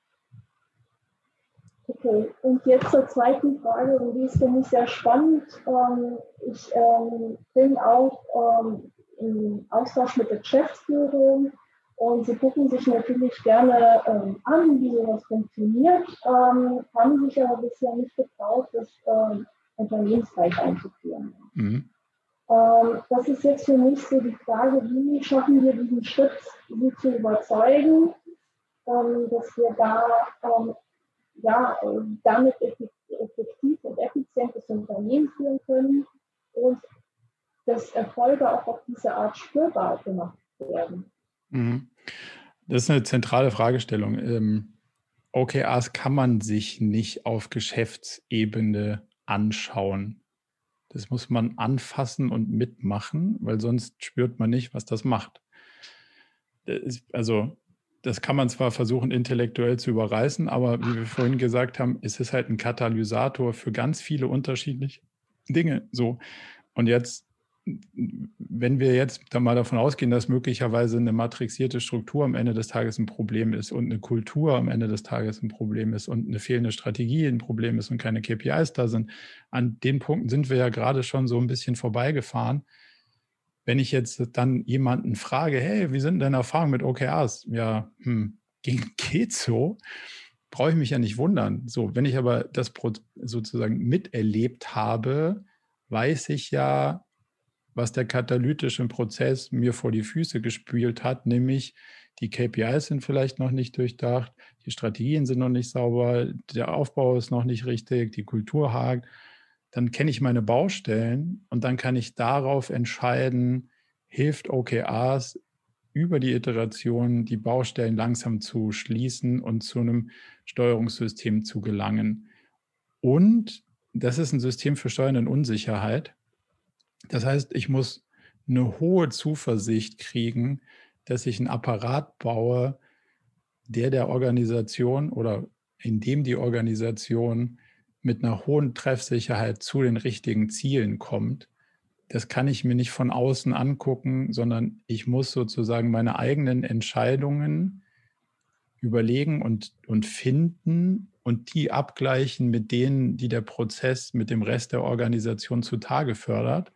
Okay, und jetzt zur zweiten Frage, und die ist für mich sehr spannend. Ähm, ich ähm, bin auch ähm, im Austausch mit der Geschäftsführung und sie gucken sich natürlich gerne ähm, an, wie sowas funktioniert, ähm, haben sich aber bisher nicht getraut, das ähm, unternehmensweit einzuführen. Mhm. Ähm, das ist jetzt für mich so die Frage, wie schaffen wir diesen Schritt, sie zu überzeugen, ähm, dass wir da ähm, ja, damit effektiv und effizient das Unternehmen führen können und dass Erfolge auch auf diese Art spürbar gemacht werden. Mhm. Das ist eine zentrale Fragestellung. Ähm, OKRs kann man sich nicht auf Geschäftsebene anschauen. Das muss man anfassen und mitmachen, weil sonst spürt man nicht, was das macht. Also das kann man zwar versuchen, intellektuell zu überreißen, aber wie wir vorhin gesagt haben, ist es halt ein Katalysator für ganz viele unterschiedliche Dinge. So. Und jetzt wenn wir jetzt da mal davon ausgehen, dass möglicherweise eine matrixierte Struktur am Ende des Tages ein Problem ist und eine Kultur am Ende des Tages ein Problem ist und eine fehlende Strategie ein Problem ist und keine KPIs da sind, an den Punkten sind wir ja gerade schon so ein bisschen vorbeigefahren. Wenn ich jetzt dann jemanden frage, hey, wie sind deine Erfahrungen mit OKRs? Ja, hm, geht so, brauche ich mich ja nicht wundern. So, wenn ich aber das sozusagen miterlebt habe, weiß ich ja, was der katalytische Prozess mir vor die Füße gespielt hat, nämlich die KPIs sind vielleicht noch nicht durchdacht, die Strategien sind noch nicht sauber, der Aufbau ist noch nicht richtig, die Kultur hakt. Dann kenne ich meine Baustellen und dann kann ich darauf entscheiden, hilft OKRs über die Iteration die Baustellen langsam zu schließen und zu einem Steuerungssystem zu gelangen. Und das ist ein System für Steuern in Unsicherheit. Das heißt, ich muss eine hohe Zuversicht kriegen, dass ich einen Apparat baue, der der Organisation oder in dem die Organisation mit einer hohen Treffsicherheit zu den richtigen Zielen kommt. Das kann ich mir nicht von außen angucken, sondern ich muss sozusagen meine eigenen Entscheidungen überlegen und, und finden und die abgleichen mit denen, die der Prozess mit dem Rest der Organisation zutage fördert.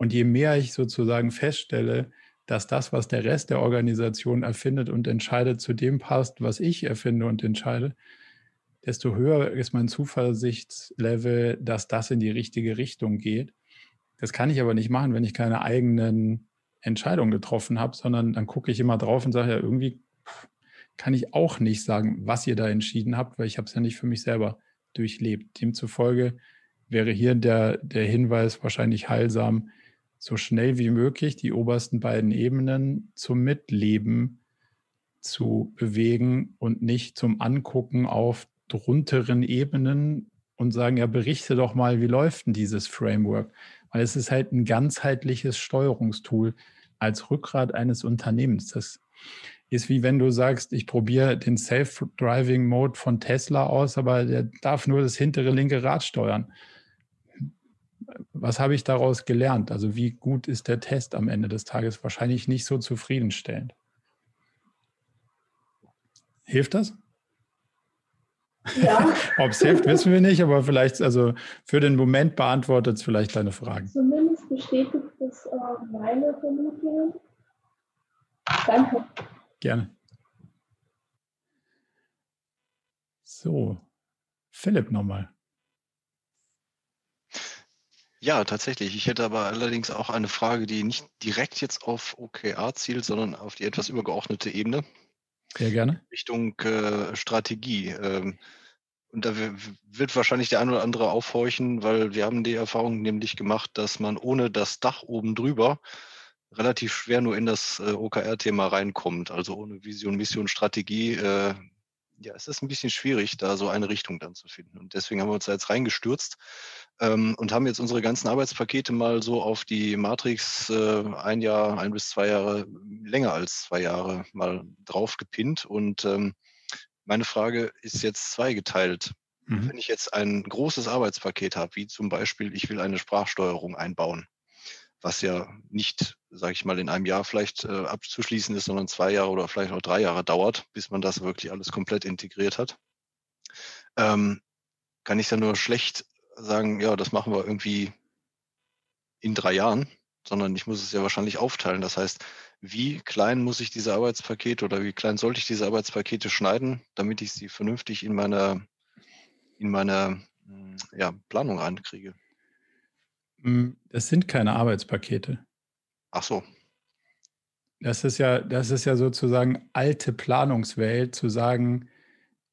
Und je mehr ich sozusagen feststelle, dass das, was der Rest der Organisation erfindet und entscheidet, zu dem passt, was ich erfinde und entscheide, desto höher ist mein Zuversichtslevel, dass das in die richtige Richtung geht. Das kann ich aber nicht machen, wenn ich keine eigenen Entscheidungen getroffen habe, sondern dann gucke ich immer drauf und sage, ja, irgendwie kann ich auch nicht sagen, was ihr da entschieden habt, weil ich habe es ja nicht für mich selber durchlebt. Demzufolge wäre hier der, der Hinweis wahrscheinlich heilsam, so schnell wie möglich die obersten beiden Ebenen zum Mitleben zu bewegen und nicht zum Angucken auf drunteren Ebenen und sagen, ja, berichte doch mal, wie läuft denn dieses Framework? Weil es ist halt ein ganzheitliches Steuerungstool als Rückgrat eines Unternehmens. Das ist wie wenn du sagst, ich probiere den Self-Driving-Mode von Tesla aus, aber der darf nur das hintere linke Rad steuern. Was habe ich daraus gelernt? Also wie gut ist der Test am Ende des Tages? Wahrscheinlich nicht so zufriedenstellend. Hilft das? Ja. Ob es hilft, wissen wir nicht, aber vielleicht, also für den Moment beantwortet es vielleicht deine Fragen. Zumindest bestätigt es äh, meine Vermutungen. Danke. Gerne. So, Philipp nochmal. Ja, tatsächlich. Ich hätte aber allerdings auch eine Frage, die nicht direkt jetzt auf OKR zielt, sondern auf die etwas übergeordnete Ebene. Sehr gerne. Richtung äh, Strategie. Ähm, und da wird wahrscheinlich der eine oder andere aufhorchen, weil wir haben die Erfahrung nämlich gemacht, dass man ohne das Dach oben drüber relativ schwer nur in das äh, OKR-Thema reinkommt. Also ohne Vision, Mission, Strategie. Äh, ja, es ist ein bisschen schwierig, da so eine Richtung dann zu finden. Und deswegen haben wir uns da jetzt reingestürzt ähm, und haben jetzt unsere ganzen Arbeitspakete mal so auf die Matrix äh, ein Jahr, ein bis zwei Jahre, länger als zwei Jahre mal drauf gepinnt. Und ähm, meine Frage ist jetzt zweigeteilt. Mhm. Wenn ich jetzt ein großes Arbeitspaket habe, wie zum Beispiel, ich will eine Sprachsteuerung einbauen, was ja nicht, sage ich mal, in einem Jahr vielleicht äh, abzuschließen ist, sondern zwei Jahre oder vielleicht auch drei Jahre dauert, bis man das wirklich alles komplett integriert hat, ähm, kann ich dann nur schlecht sagen, ja, das machen wir irgendwie in drei Jahren, sondern ich muss es ja wahrscheinlich aufteilen. Das heißt, wie klein muss ich diese Arbeitspakete oder wie klein sollte ich diese Arbeitspakete schneiden, damit ich sie vernünftig in meine, in meine hm, ja, Planung einkriege? Hm, das sind keine Arbeitspakete. Ach so. Das ist ja, das ist ja sozusagen alte Planungswelt, zu sagen,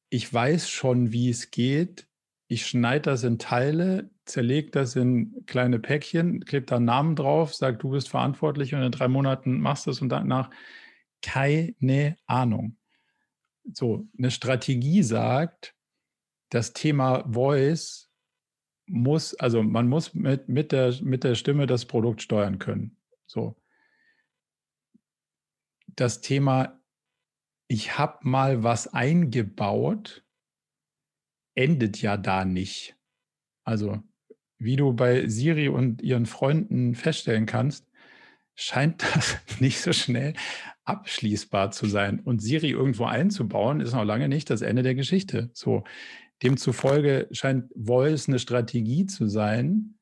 ich weiß schon, wie es geht. Ich schneide das in Teile, zerlege das in kleine Päckchen, klebe da einen Namen drauf, sage, du bist verantwortlich und in drei Monaten machst du es und danach keine Ahnung. So, eine Strategie sagt, das Thema Voice muss, also man muss mit, mit, der, mit der Stimme das Produkt steuern können. So. Das Thema, ich habe mal was eingebaut, endet ja da nicht. Also, wie du bei Siri und ihren Freunden feststellen kannst, scheint das nicht so schnell abschließbar zu sein. Und Siri irgendwo einzubauen, ist noch lange nicht das Ende der Geschichte. So, Demzufolge scheint Voice eine Strategie zu sein.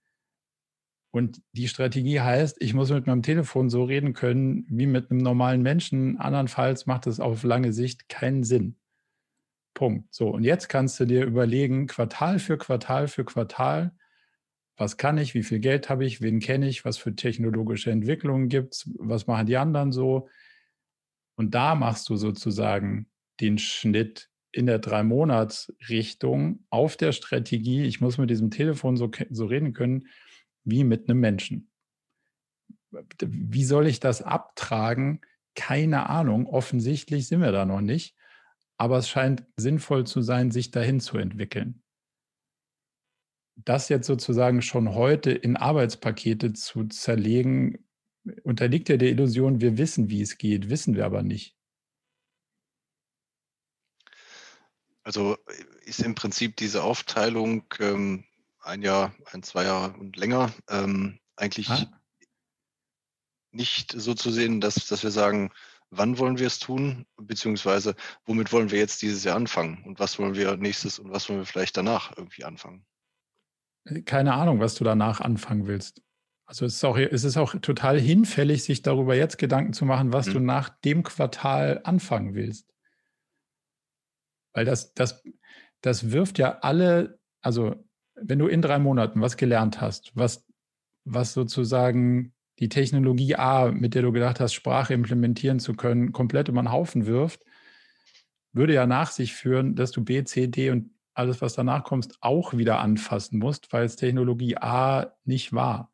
Und die Strategie heißt, ich muss mit meinem Telefon so reden können wie mit einem normalen Menschen. Andernfalls macht es auf lange Sicht keinen Sinn. Punkt. So, und jetzt kannst du dir überlegen, Quartal für Quartal für Quartal, was kann ich, wie viel Geld habe ich, wen kenne ich, was für technologische Entwicklungen gibt es, was machen die anderen so. Und da machst du sozusagen den Schnitt in der Drei-Monats-Richtung auf der Strategie, ich muss mit diesem Telefon so, so reden können, wie mit einem Menschen. Wie soll ich das abtragen? Keine Ahnung. Offensichtlich sind wir da noch nicht. Aber es scheint sinnvoll zu sein, sich dahin zu entwickeln. Das jetzt sozusagen schon heute in Arbeitspakete zu zerlegen, unterliegt ja der Illusion, wir wissen, wie es geht, wissen wir aber nicht. Also ist im Prinzip diese Aufteilung ähm, ein Jahr, ein, zwei Jahre und länger ähm, eigentlich ah. nicht so zu sehen, dass, dass wir sagen, wann wollen wir es tun, beziehungsweise womit wollen wir jetzt dieses Jahr anfangen und was wollen wir nächstes und was wollen wir vielleicht danach irgendwie anfangen? Äh, keine Ahnung, was du danach anfangen willst. Also es ist auch, es ist auch total hinfällig, sich darüber jetzt Gedanken zu machen, was hm. du nach dem Quartal anfangen willst. Weil das, das, das wirft ja alle, also wenn du in drei Monaten was gelernt hast, was, was sozusagen die Technologie A, mit der du gedacht hast, Sprache implementieren zu können, komplett über den Haufen wirft, würde ja nach sich führen, dass du B, C, D und alles, was danach kommst, auch wieder anfassen musst, weil es Technologie A nicht war.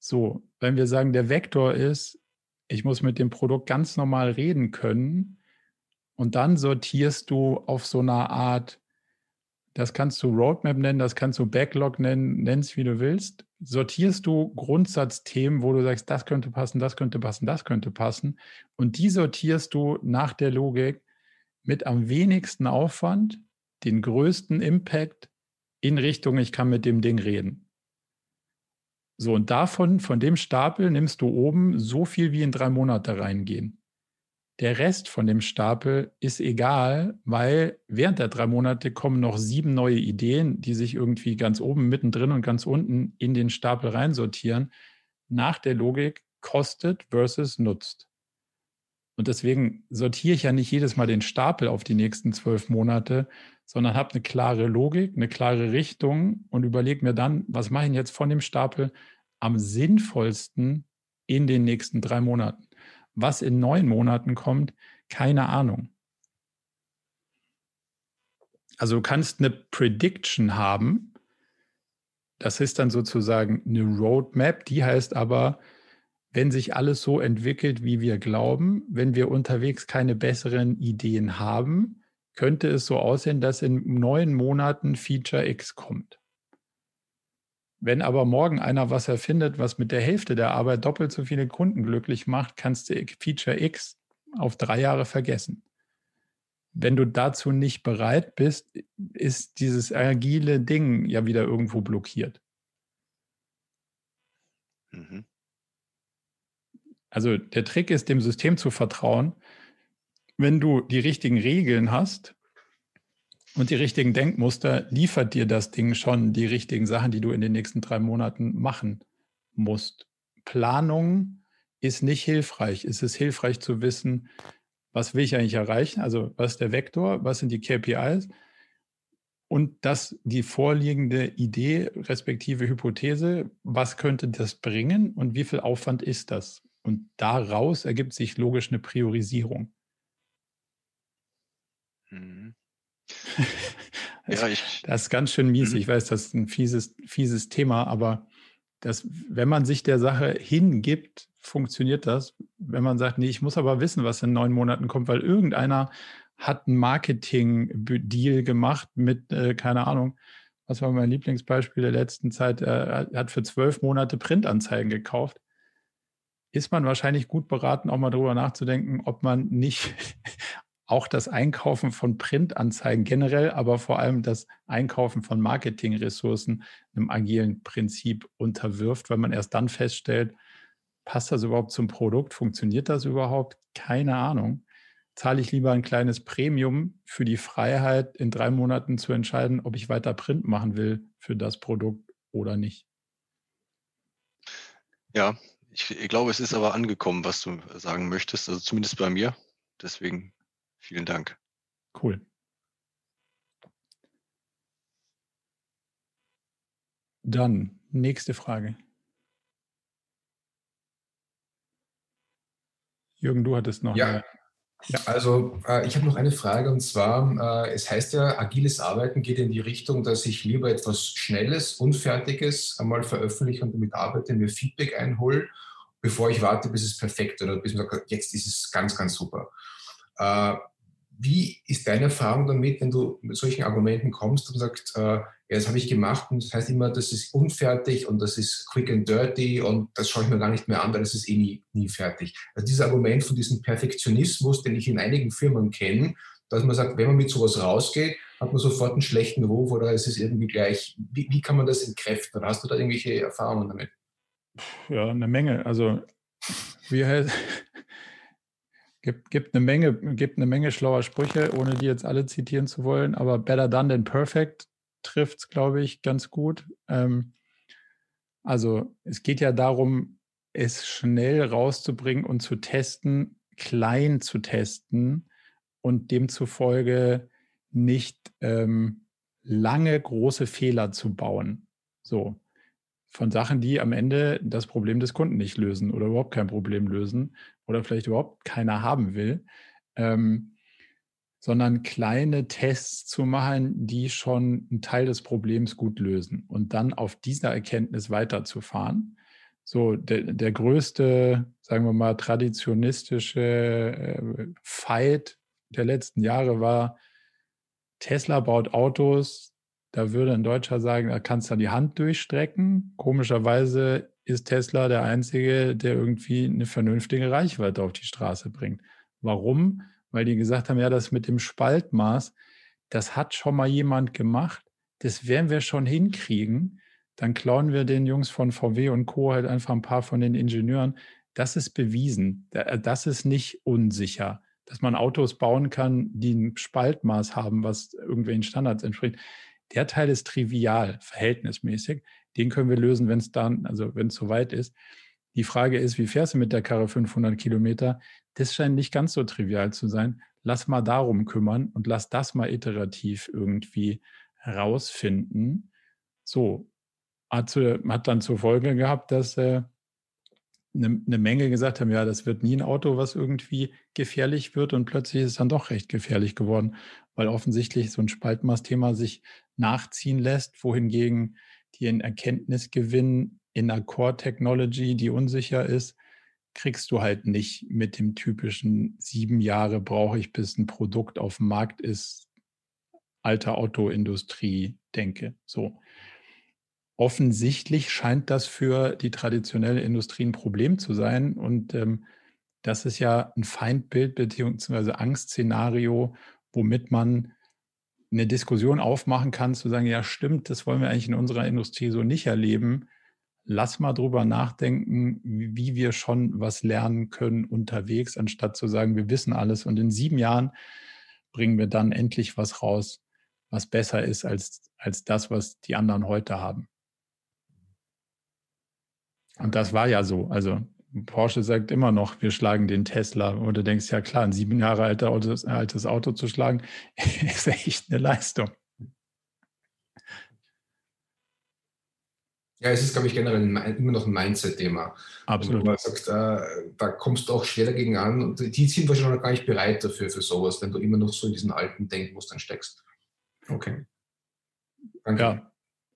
So, wenn wir sagen, der Vektor ist, ich muss mit dem Produkt ganz normal reden können, und dann sortierst du auf so einer Art das kannst du Roadmap nennen, das kannst du Backlog nennen, nennst wie du willst. Sortierst du Grundsatzthemen, wo du sagst, das könnte passen, das könnte passen, das könnte passen. Und die sortierst du nach der Logik mit am wenigsten Aufwand, den größten Impact in Richtung, ich kann mit dem Ding reden. So, und davon, von dem Stapel nimmst du oben so viel wie in drei Monate reingehen. Der Rest von dem Stapel ist egal, weil während der drei Monate kommen noch sieben neue Ideen, die sich irgendwie ganz oben, mittendrin und ganz unten in den Stapel reinsortieren, nach der Logik kostet versus nutzt. Und deswegen sortiere ich ja nicht jedes Mal den Stapel auf die nächsten zwölf Monate, sondern habe eine klare Logik, eine klare Richtung und überlege mir dann, was mache ich jetzt von dem Stapel am sinnvollsten in den nächsten drei Monaten. Was in neun Monaten kommt, keine Ahnung. Also du kannst eine Prediction haben. Das ist dann sozusagen eine Roadmap, die heißt aber, wenn sich alles so entwickelt, wie wir glauben, wenn wir unterwegs keine besseren Ideen haben, könnte es so aussehen, dass in neun Monaten Feature X kommt. Wenn aber morgen einer was erfindet, was mit der Hälfte der Arbeit doppelt so viele Kunden glücklich macht, kannst du Feature X auf drei Jahre vergessen. Wenn du dazu nicht bereit bist, ist dieses agile Ding ja wieder irgendwo blockiert. Mhm. Also der Trick ist, dem System zu vertrauen. Wenn du die richtigen Regeln hast, und die richtigen Denkmuster liefert dir das Ding schon die richtigen Sachen, die du in den nächsten drei Monaten machen musst. Planung ist nicht hilfreich. Es ist hilfreich zu wissen, was will ich eigentlich erreichen? Also was ist der Vektor? Was sind die KPIs? Und das die vorliegende Idee respektive Hypothese, was könnte das bringen und wie viel Aufwand ist das? Und daraus ergibt sich logisch eine Priorisierung. Mhm. ja, ich, das ist ganz schön mies. Mhm. Ich weiß, das ist ein fieses, fieses Thema, aber das, wenn man sich der Sache hingibt, funktioniert das. Wenn man sagt, nee, ich muss aber wissen, was in neun Monaten kommt, weil irgendeiner hat einen Marketing-Deal gemacht mit, äh, keine Ahnung, was war mein Lieblingsbeispiel der letzten Zeit? Er hat für zwölf Monate Printanzeigen gekauft. Ist man wahrscheinlich gut beraten, auch mal darüber nachzudenken, ob man nicht auch das Einkaufen von Printanzeigen generell, aber vor allem das Einkaufen von Marketingressourcen einem agilen Prinzip unterwirft, weil man erst dann feststellt, passt das überhaupt zum Produkt, funktioniert das überhaupt? Keine Ahnung. Zahle ich lieber ein kleines Premium für die Freiheit, in drei Monaten zu entscheiden, ob ich weiter Print machen will für das Produkt oder nicht. Ja, ich, ich glaube, es ist aber angekommen, was du sagen möchtest, also zumindest bei mir. Deswegen Vielen Dank. Cool. Dann nächste Frage. Jürgen, du hattest noch ja. eine. Ja, also äh, ich habe noch eine Frage und zwar, äh, es heißt ja, agiles Arbeiten geht in die Richtung, dass ich lieber etwas Schnelles, Unfertiges einmal veröffentliche und damit arbeite, mir Feedback einhole, bevor ich warte, bis es perfekt oder bis man sagt, jetzt ist es ganz, ganz super. Äh, wie ist deine Erfahrung damit, wenn du mit solchen Argumenten kommst und sagst, äh, ja, das habe ich gemacht und das heißt immer, das ist unfertig und das ist quick and dirty und das schaue ich mir gar nicht mehr an, weil das ist eh nie, nie fertig. Also dieses Argument von diesem Perfektionismus, den ich in einigen Firmen kenne, dass man sagt, wenn man mit sowas rausgeht, hat man sofort einen schlechten Ruf oder es ist irgendwie gleich. Wie, wie kann man das entkräften? Hast du da irgendwelche Erfahrungen damit? Ja, eine Menge. Also, heißt, Gibt, gibt, eine Menge, gibt eine Menge schlauer Sprüche, ohne die jetzt alle zitieren zu wollen, aber better done than perfect trifft es, glaube ich, ganz gut. Ähm, also es geht ja darum, es schnell rauszubringen und zu testen, klein zu testen und demzufolge nicht ähm, lange große Fehler zu bauen. So von Sachen, die am Ende das Problem des Kunden nicht lösen oder überhaupt kein Problem lösen oder vielleicht überhaupt keiner haben will, ähm, sondern kleine Tests zu machen, die schon einen Teil des Problems gut lösen und dann auf dieser Erkenntnis weiterzufahren. So, der, der größte, sagen wir mal, traditionistische äh, Fight der letzten Jahre war, Tesla baut Autos, Da würde ein Deutscher sagen, da kannst du die Hand durchstrecken. Komischerweise ist Tesla der einzige, der irgendwie eine vernünftige Reichweite auf die Straße bringt. Warum? Weil die gesagt haben, ja, das mit dem Spaltmaß, das hat schon mal jemand gemacht. Das werden wir schon hinkriegen. Dann klauen wir den Jungs von VW und Co. halt einfach ein paar von den Ingenieuren. Das ist bewiesen. Das ist nicht unsicher dass man Autos bauen kann, die ein Spaltmaß haben, was irgendwelchen Standards entspricht. Der Teil ist trivial, verhältnismäßig. Den können wir lösen, wenn es dann, also wenn es soweit ist. Die Frage ist, wie fährst du mit der Karre 500 Kilometer? Das scheint nicht ganz so trivial zu sein. Lass mal darum kümmern und lass das mal iterativ irgendwie herausfinden. So, hat, hat dann zur Folge gehabt, dass äh, eine, eine Menge gesagt haben, ja, das wird nie ein Auto, was irgendwie gefährlich wird und plötzlich ist es dann doch recht gefährlich geworden, weil offensichtlich so ein Spaltmaßthema sich nachziehen lässt, wohingegen einen Erkenntnisgewinn in einer Core-Technology, die unsicher ist, kriegst du halt nicht mit dem typischen sieben Jahre brauche ich, bis ein Produkt auf dem Markt ist, alter Autoindustrie denke. So offensichtlich scheint das für die traditionelle Industrie ein Problem zu sein. Und ähm, das ist ja ein Feindbild bzw. Angstszenario, womit man eine Diskussion aufmachen kann, zu sagen, ja stimmt, das wollen wir eigentlich in unserer Industrie so nicht erleben. Lass mal drüber nachdenken, wie wir schon was lernen können unterwegs, anstatt zu sagen, wir wissen alles und in sieben Jahren bringen wir dann endlich was raus, was besser ist als, als das, was die anderen heute haben. Und das war ja so. Also Porsche sagt immer noch, wir schlagen den Tesla. Und du denkst, ja klar, ein sieben Jahre alter Auto, altes Auto zu schlagen, ist echt eine Leistung. Ja, es ist, glaube ich, generell immer noch ein Mindset-Thema. Absolut. man sagt, äh, da kommst du auch schwer dagegen an. Und die sind wahrscheinlich noch gar nicht bereit dafür, für sowas, wenn du immer noch so in diesen alten Denkmustern steckst. Okay. Danke. Ja,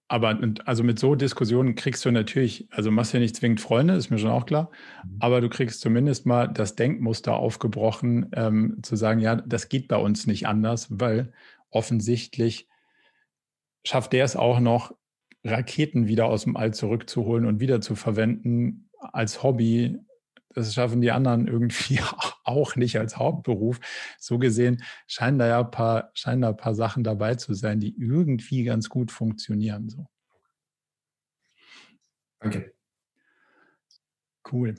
aber also mit so Diskussionen kriegst du natürlich, also machst ja nicht zwingend Freunde, ist mir schon auch klar, mhm. aber du kriegst zumindest mal das Denkmuster aufgebrochen, ähm, zu sagen, ja, das geht bei uns nicht anders, weil offensichtlich schafft der es auch noch, Raketen wieder aus dem All zurückzuholen und wieder zu verwenden als Hobby. Das schaffen die anderen irgendwie auch nicht als Hauptberuf. So gesehen scheinen da ja ein paar, scheinen da ein paar Sachen dabei zu sein, die irgendwie ganz gut funktionieren. So. Danke. Cool.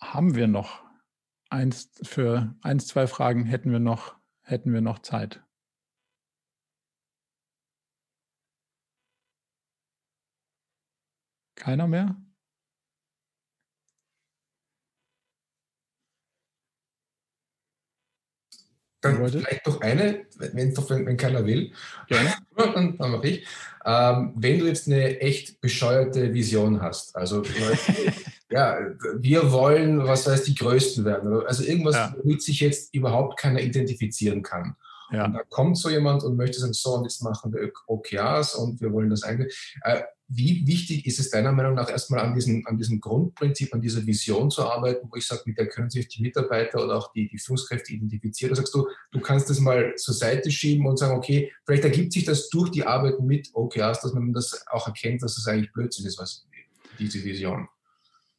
Haben wir noch eins für eins, zwei Fragen hätten wir noch, hätten wir noch Zeit. Keiner mehr? Dann Leute. vielleicht noch eine, wenn, wenn, wenn keiner will. Gerne. dann, dann mache ich. Ähm, wenn du jetzt eine echt bescheuerte Vision hast, also ja, wir wollen, was weiß die Größten werden, also irgendwas, ja. womit sich jetzt überhaupt keiner identifizieren kann. Ja. Und da kommt so jemand und möchte sagen, so, und jetzt machen wir OKRs und wir wollen das eigentlich. Äh, wie wichtig ist es deiner Meinung nach erstmal an diesem, an diesem Grundprinzip, an dieser Vision zu arbeiten, wo ich sage, mit der können sich die Mitarbeiter oder auch die, die Führungskräfte identifizieren? Da sagst du, du kannst das mal zur Seite schieben und sagen, okay, vielleicht ergibt sich das durch die Arbeit mit OKRs, dass man das auch erkennt, dass es das eigentlich Blödsinn ist, was diese Vision.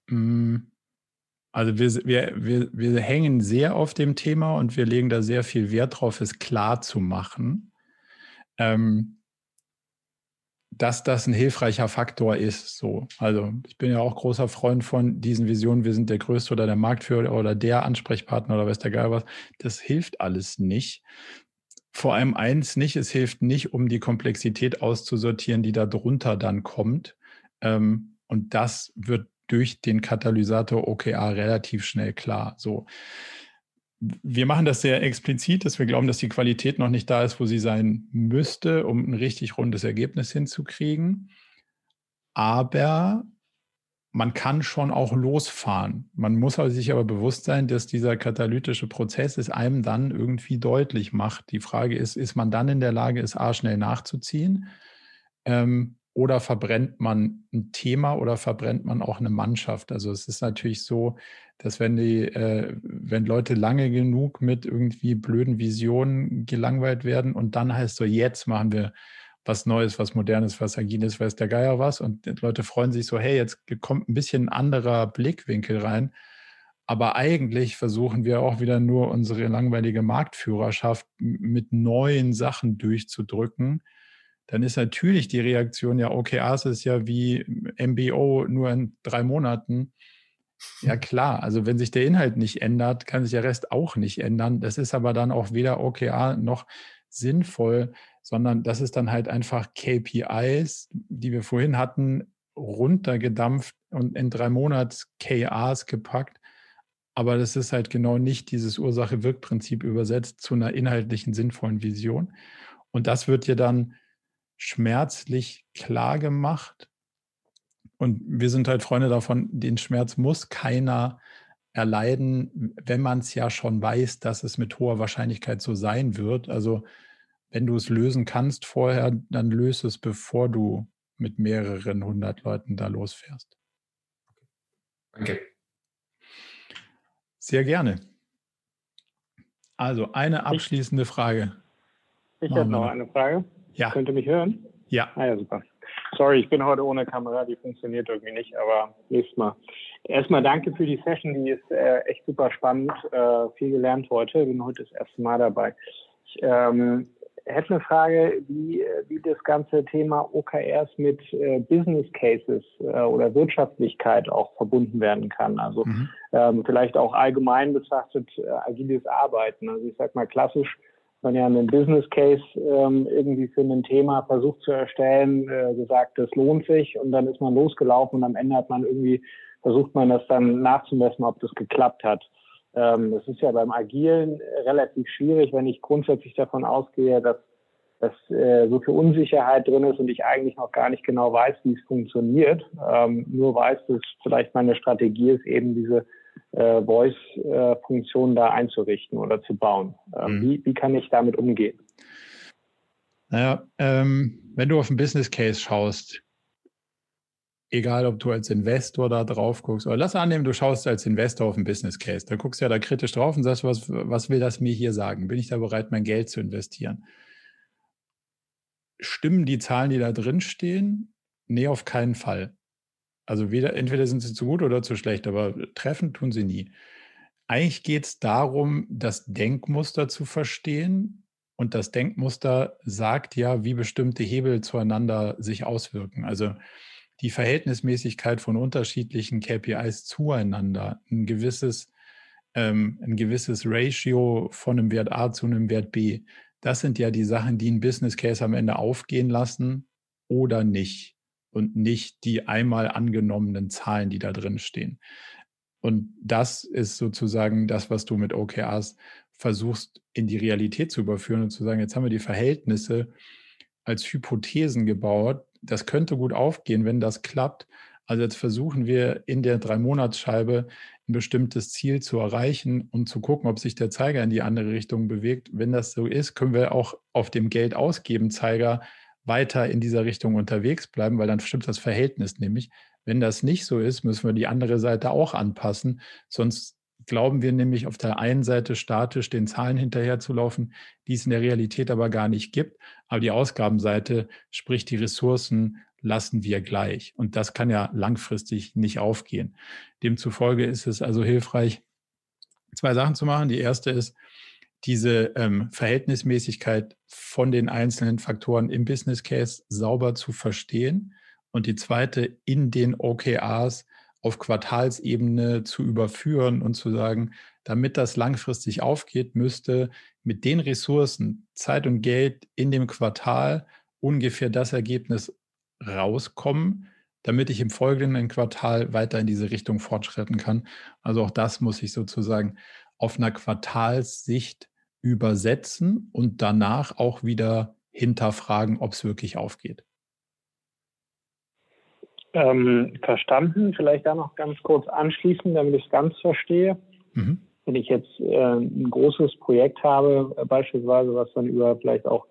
Mm. Also wir, wir, wir, wir hängen sehr auf dem Thema und wir legen da sehr viel Wert drauf, es klar zu machen. Ähm, dass das ein hilfreicher Faktor ist. So, also ich bin ja auch großer Freund von diesen Visionen. Wir sind der Größte oder der Marktführer oder der Ansprechpartner oder weiß der Geil was. Das hilft alles nicht. Vor allem eins nicht: Es hilft nicht, um die Komplexität auszusortieren, die da drunter dann kommt. Ähm, und das wird durch den Katalysator OKR relativ schnell klar. So wir machen das sehr explizit, dass wir glauben, dass die Qualität noch nicht da ist, wo sie sein müsste, um ein richtig rundes Ergebnis hinzukriegen. Aber man kann schon auch losfahren. Man muss sich aber bewusst sein, dass dieser katalytische Prozess es einem dann irgendwie deutlich macht. Die Frage ist, ist man dann in der Lage, es A schnell nachzuziehen? Ähm, oder verbrennt man ein Thema oder verbrennt man auch eine Mannschaft? Also es ist natürlich so, dass wenn die, äh, wenn Leute lange genug mit irgendwie blöden Visionen gelangweilt werden und dann heißt so, jetzt machen wir was Neues, was Modernes, was Agiles, weiß der Geier was. Und Leute freuen sich so, hey, jetzt kommt ein bisschen ein anderer Blickwinkel rein. Aber eigentlich versuchen wir auch wieder nur unsere langweilige Marktführerschaft mit neuen Sachen durchzudrücken dann ist natürlich die Reaktion, ja, OKRs ist ja wie MBO nur in drei Monaten. Ja klar, also wenn sich der Inhalt nicht ändert, kann sich der Rest auch nicht ändern. Das ist aber dann auch weder OKR noch sinnvoll, sondern das ist dann halt einfach KPIs, die wir vorhin hatten, runtergedampft und in drei Monats KRs gepackt. Aber das ist halt genau nicht dieses Ursache-Wirk-Prinzip übersetzt zu einer inhaltlichen, sinnvollen Vision. Und das wird ja dann schmerzlich klar gemacht. Und wir sind halt Freunde davon, den Schmerz muss keiner erleiden, wenn man es ja schon weiß, dass es mit hoher Wahrscheinlichkeit so sein wird. Also wenn du es lösen kannst vorher, dann löse es, bevor du mit mehreren hundert Leuten da losfährst. Danke. Sehr gerne. Also eine abschließende Frage. Ich habe noch eine Frage. Ja. Könnt ihr mich hören? Ja. Ah ja, super. Sorry, ich bin heute ohne Kamera, die funktioniert irgendwie nicht, aber nächstes Mal. Erstmal danke für die Session, die ist äh, echt super spannend. Äh, viel gelernt heute, bin heute das erste Mal dabei. Ich ähm, hätte eine Frage, wie, wie das ganze Thema OKRs mit äh, Business Cases äh, oder Wirtschaftlichkeit auch verbunden werden kann. Also mhm. ähm, vielleicht auch allgemein betrachtet äh, agiles Arbeiten. Also ich sag mal klassisch man ja einen Business Case ähm, irgendwie für ein Thema versucht zu erstellen, äh, gesagt, das lohnt sich und dann ist man losgelaufen und am Ende hat man irgendwie versucht man das dann nachzumessen, ob das geklappt hat. Ähm, das ist ja beim Agilen relativ schwierig, wenn ich grundsätzlich davon ausgehe, dass dass äh, so viel Unsicherheit drin ist und ich eigentlich noch gar nicht genau weiß, wie es funktioniert. Ähm, nur weiß, dass vielleicht meine Strategie ist, eben diese äh, Voice-Funktion da einzurichten oder zu bauen. Ähm, mhm. wie, wie kann ich damit umgehen? Naja, ähm, wenn du auf einen Business Case schaust, egal ob du als Investor da drauf guckst, oder lass annehmen, du schaust als Investor auf einen Business Case, dann guckst du ja da kritisch drauf und sagst, was, was will das mir hier sagen? Bin ich da bereit, mein Geld zu investieren? Stimmen die Zahlen, die da drin stehen? Nee, auf keinen Fall. Also weder, entweder sind sie zu gut oder zu schlecht, aber treffen tun sie nie. Eigentlich geht es darum, das Denkmuster zu verstehen. Und das Denkmuster sagt ja, wie bestimmte Hebel zueinander sich auswirken. Also die Verhältnismäßigkeit von unterschiedlichen KPIs zueinander, ein gewisses, ähm, ein gewisses Ratio von einem Wert A zu einem Wert B. Das sind ja die Sachen, die ein Business Case am Ende aufgehen lassen oder nicht und nicht die einmal angenommenen Zahlen, die da drin stehen. Und das ist sozusagen das, was du mit OKRs versuchst in die Realität zu überführen und zu sagen, jetzt haben wir die Verhältnisse als Hypothesen gebaut. Das könnte gut aufgehen, wenn das klappt. Also jetzt versuchen wir in der Drei-Monats-Scheibe ein bestimmtes Ziel zu erreichen und zu gucken, ob sich der Zeiger in die andere Richtung bewegt. Wenn das so ist, können wir auch auf dem Geld ausgeben Zeiger weiter in dieser Richtung unterwegs bleiben, weil dann stimmt das Verhältnis nämlich. Wenn das nicht so ist, müssen wir die andere Seite auch anpassen. Sonst glauben wir nämlich auf der einen Seite statisch den Zahlen hinterherzulaufen, die es in der Realität aber gar nicht gibt. Aber die Ausgabenseite, sprich die Ressourcen, lassen wir gleich. Und das kann ja langfristig nicht aufgehen. Demzufolge ist es also hilfreich, zwei Sachen zu machen. Die erste ist, diese ähm, Verhältnismäßigkeit von den einzelnen Faktoren im Business Case sauber zu verstehen und die zweite in den OKRs auf Quartalsebene zu überführen und zu sagen, damit das langfristig aufgeht, müsste mit den Ressourcen, Zeit und Geld in dem Quartal ungefähr das Ergebnis rauskommen, damit ich im folgenden Quartal weiter in diese Richtung fortschreiten kann. Also auch das muss ich sozusagen auf einer Quartalssicht übersetzen und danach auch wieder hinterfragen, ob es wirklich aufgeht. Ähm, verstanden. Vielleicht da noch ganz kurz anschließen, damit ich es ganz verstehe. Mhm. Wenn ich jetzt äh, ein großes Projekt habe, äh, beispielsweise, was dann über vielleicht auch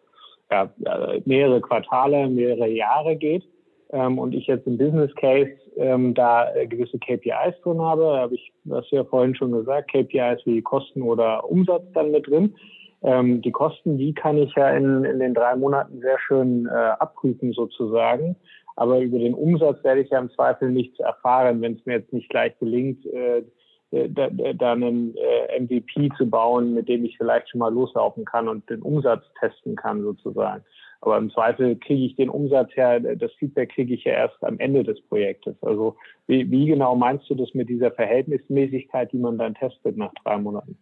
ja, äh, mehrere Quartale, mehrere Jahre geht, ähm, und ich jetzt im Business Case ähm, da äh, gewisse KPIs drin habe, habe ich, was ja vorhin schon gesagt, KPIs wie Kosten oder Umsatz dann mit drin. Ähm, die Kosten, die kann ich ja in, in den drei Monaten sehr schön äh, abprüfen sozusagen. Aber über den Umsatz werde ich ja im Zweifel nichts erfahren, wenn es mir jetzt nicht gleich gelingt, äh, äh da, da einen äh, MVP zu bauen, mit dem ich vielleicht schon mal loslaufen kann und den Umsatz testen kann sozusagen. Aber im Zweifel kriege ich den Umsatz her, das Feedback kriege ich ja erst am Ende des Projektes. Also wie, wie genau meinst du das mit dieser Verhältnismäßigkeit, die man dann testet nach drei Monaten?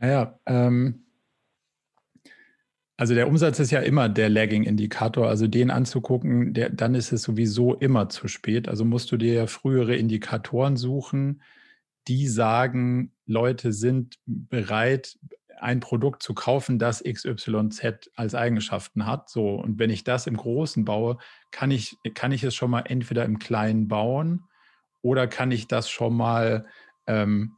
Naja, ähm, also der Umsatz ist ja immer der Lagging-Indikator. Also den anzugucken, der, dann ist es sowieso immer zu spät. Also musst du dir ja frühere Indikatoren suchen, die sagen, Leute sind bereit, ein Produkt zu kaufen, das XYZ als Eigenschaften hat. So, und wenn ich das im Großen baue, kann ich, kann ich es schon mal entweder im Kleinen bauen oder kann ich das schon mal, ähm,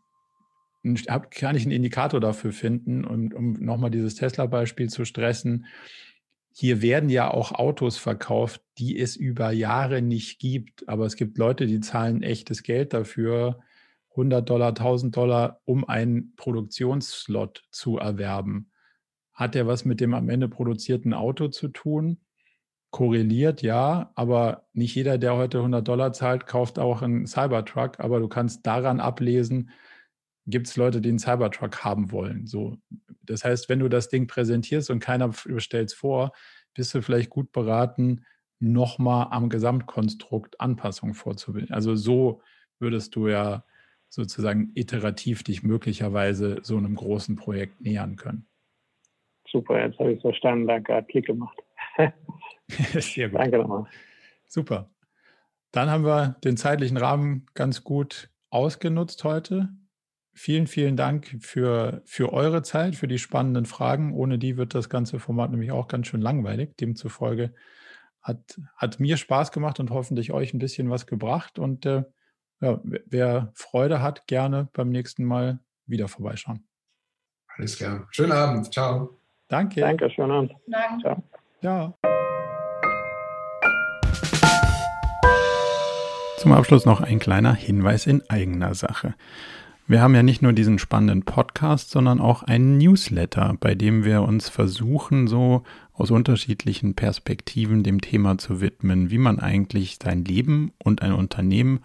kann ich einen Indikator dafür finden, und, um nochmal dieses Tesla-Beispiel zu stressen. Hier werden ja auch Autos verkauft, die es über Jahre nicht gibt. Aber es gibt Leute, die zahlen echtes Geld dafür, 100 Dollar, 1000 Dollar, um einen Produktionsslot zu erwerben. Hat der was mit dem am Ende produzierten Auto zu tun? Korreliert, ja, aber nicht jeder, der heute 100 Dollar zahlt, kauft auch einen Cybertruck, aber du kannst daran ablesen, gibt es Leute, die einen Cybertruck haben wollen. So, das heißt, wenn du das Ding präsentierst und keiner stellt es vor, bist du vielleicht gut beraten, nochmal am Gesamtkonstrukt Anpassungen vorzubilden. Also so würdest du ja sozusagen iterativ dich möglicherweise so einem großen Projekt nähern können. Super, jetzt habe ich es verstanden. Danke, hat Klick gemacht. Sehr gut. Danke nochmal. Super. Dann haben wir den zeitlichen Rahmen ganz gut ausgenutzt heute. Vielen, vielen Dank für, für eure Zeit, für die spannenden Fragen. Ohne die wird das ganze Format nämlich auch ganz schön langweilig. Demzufolge hat, hat mir Spaß gemacht und hoffentlich euch ein bisschen was gebracht. Und äh, ja, wer Freude hat, gerne beim nächsten Mal wieder vorbeischauen. Alles klar. Schönen Abend. Ciao. Danke. Danke, schönen Abend. Danke. Ciao. Ja. Zum Abschluss noch ein kleiner Hinweis in eigener Sache. Wir haben ja nicht nur diesen spannenden Podcast, sondern auch einen Newsletter, bei dem wir uns versuchen, so aus unterschiedlichen Perspektiven dem Thema zu widmen, wie man eigentlich sein Leben und ein Unternehmen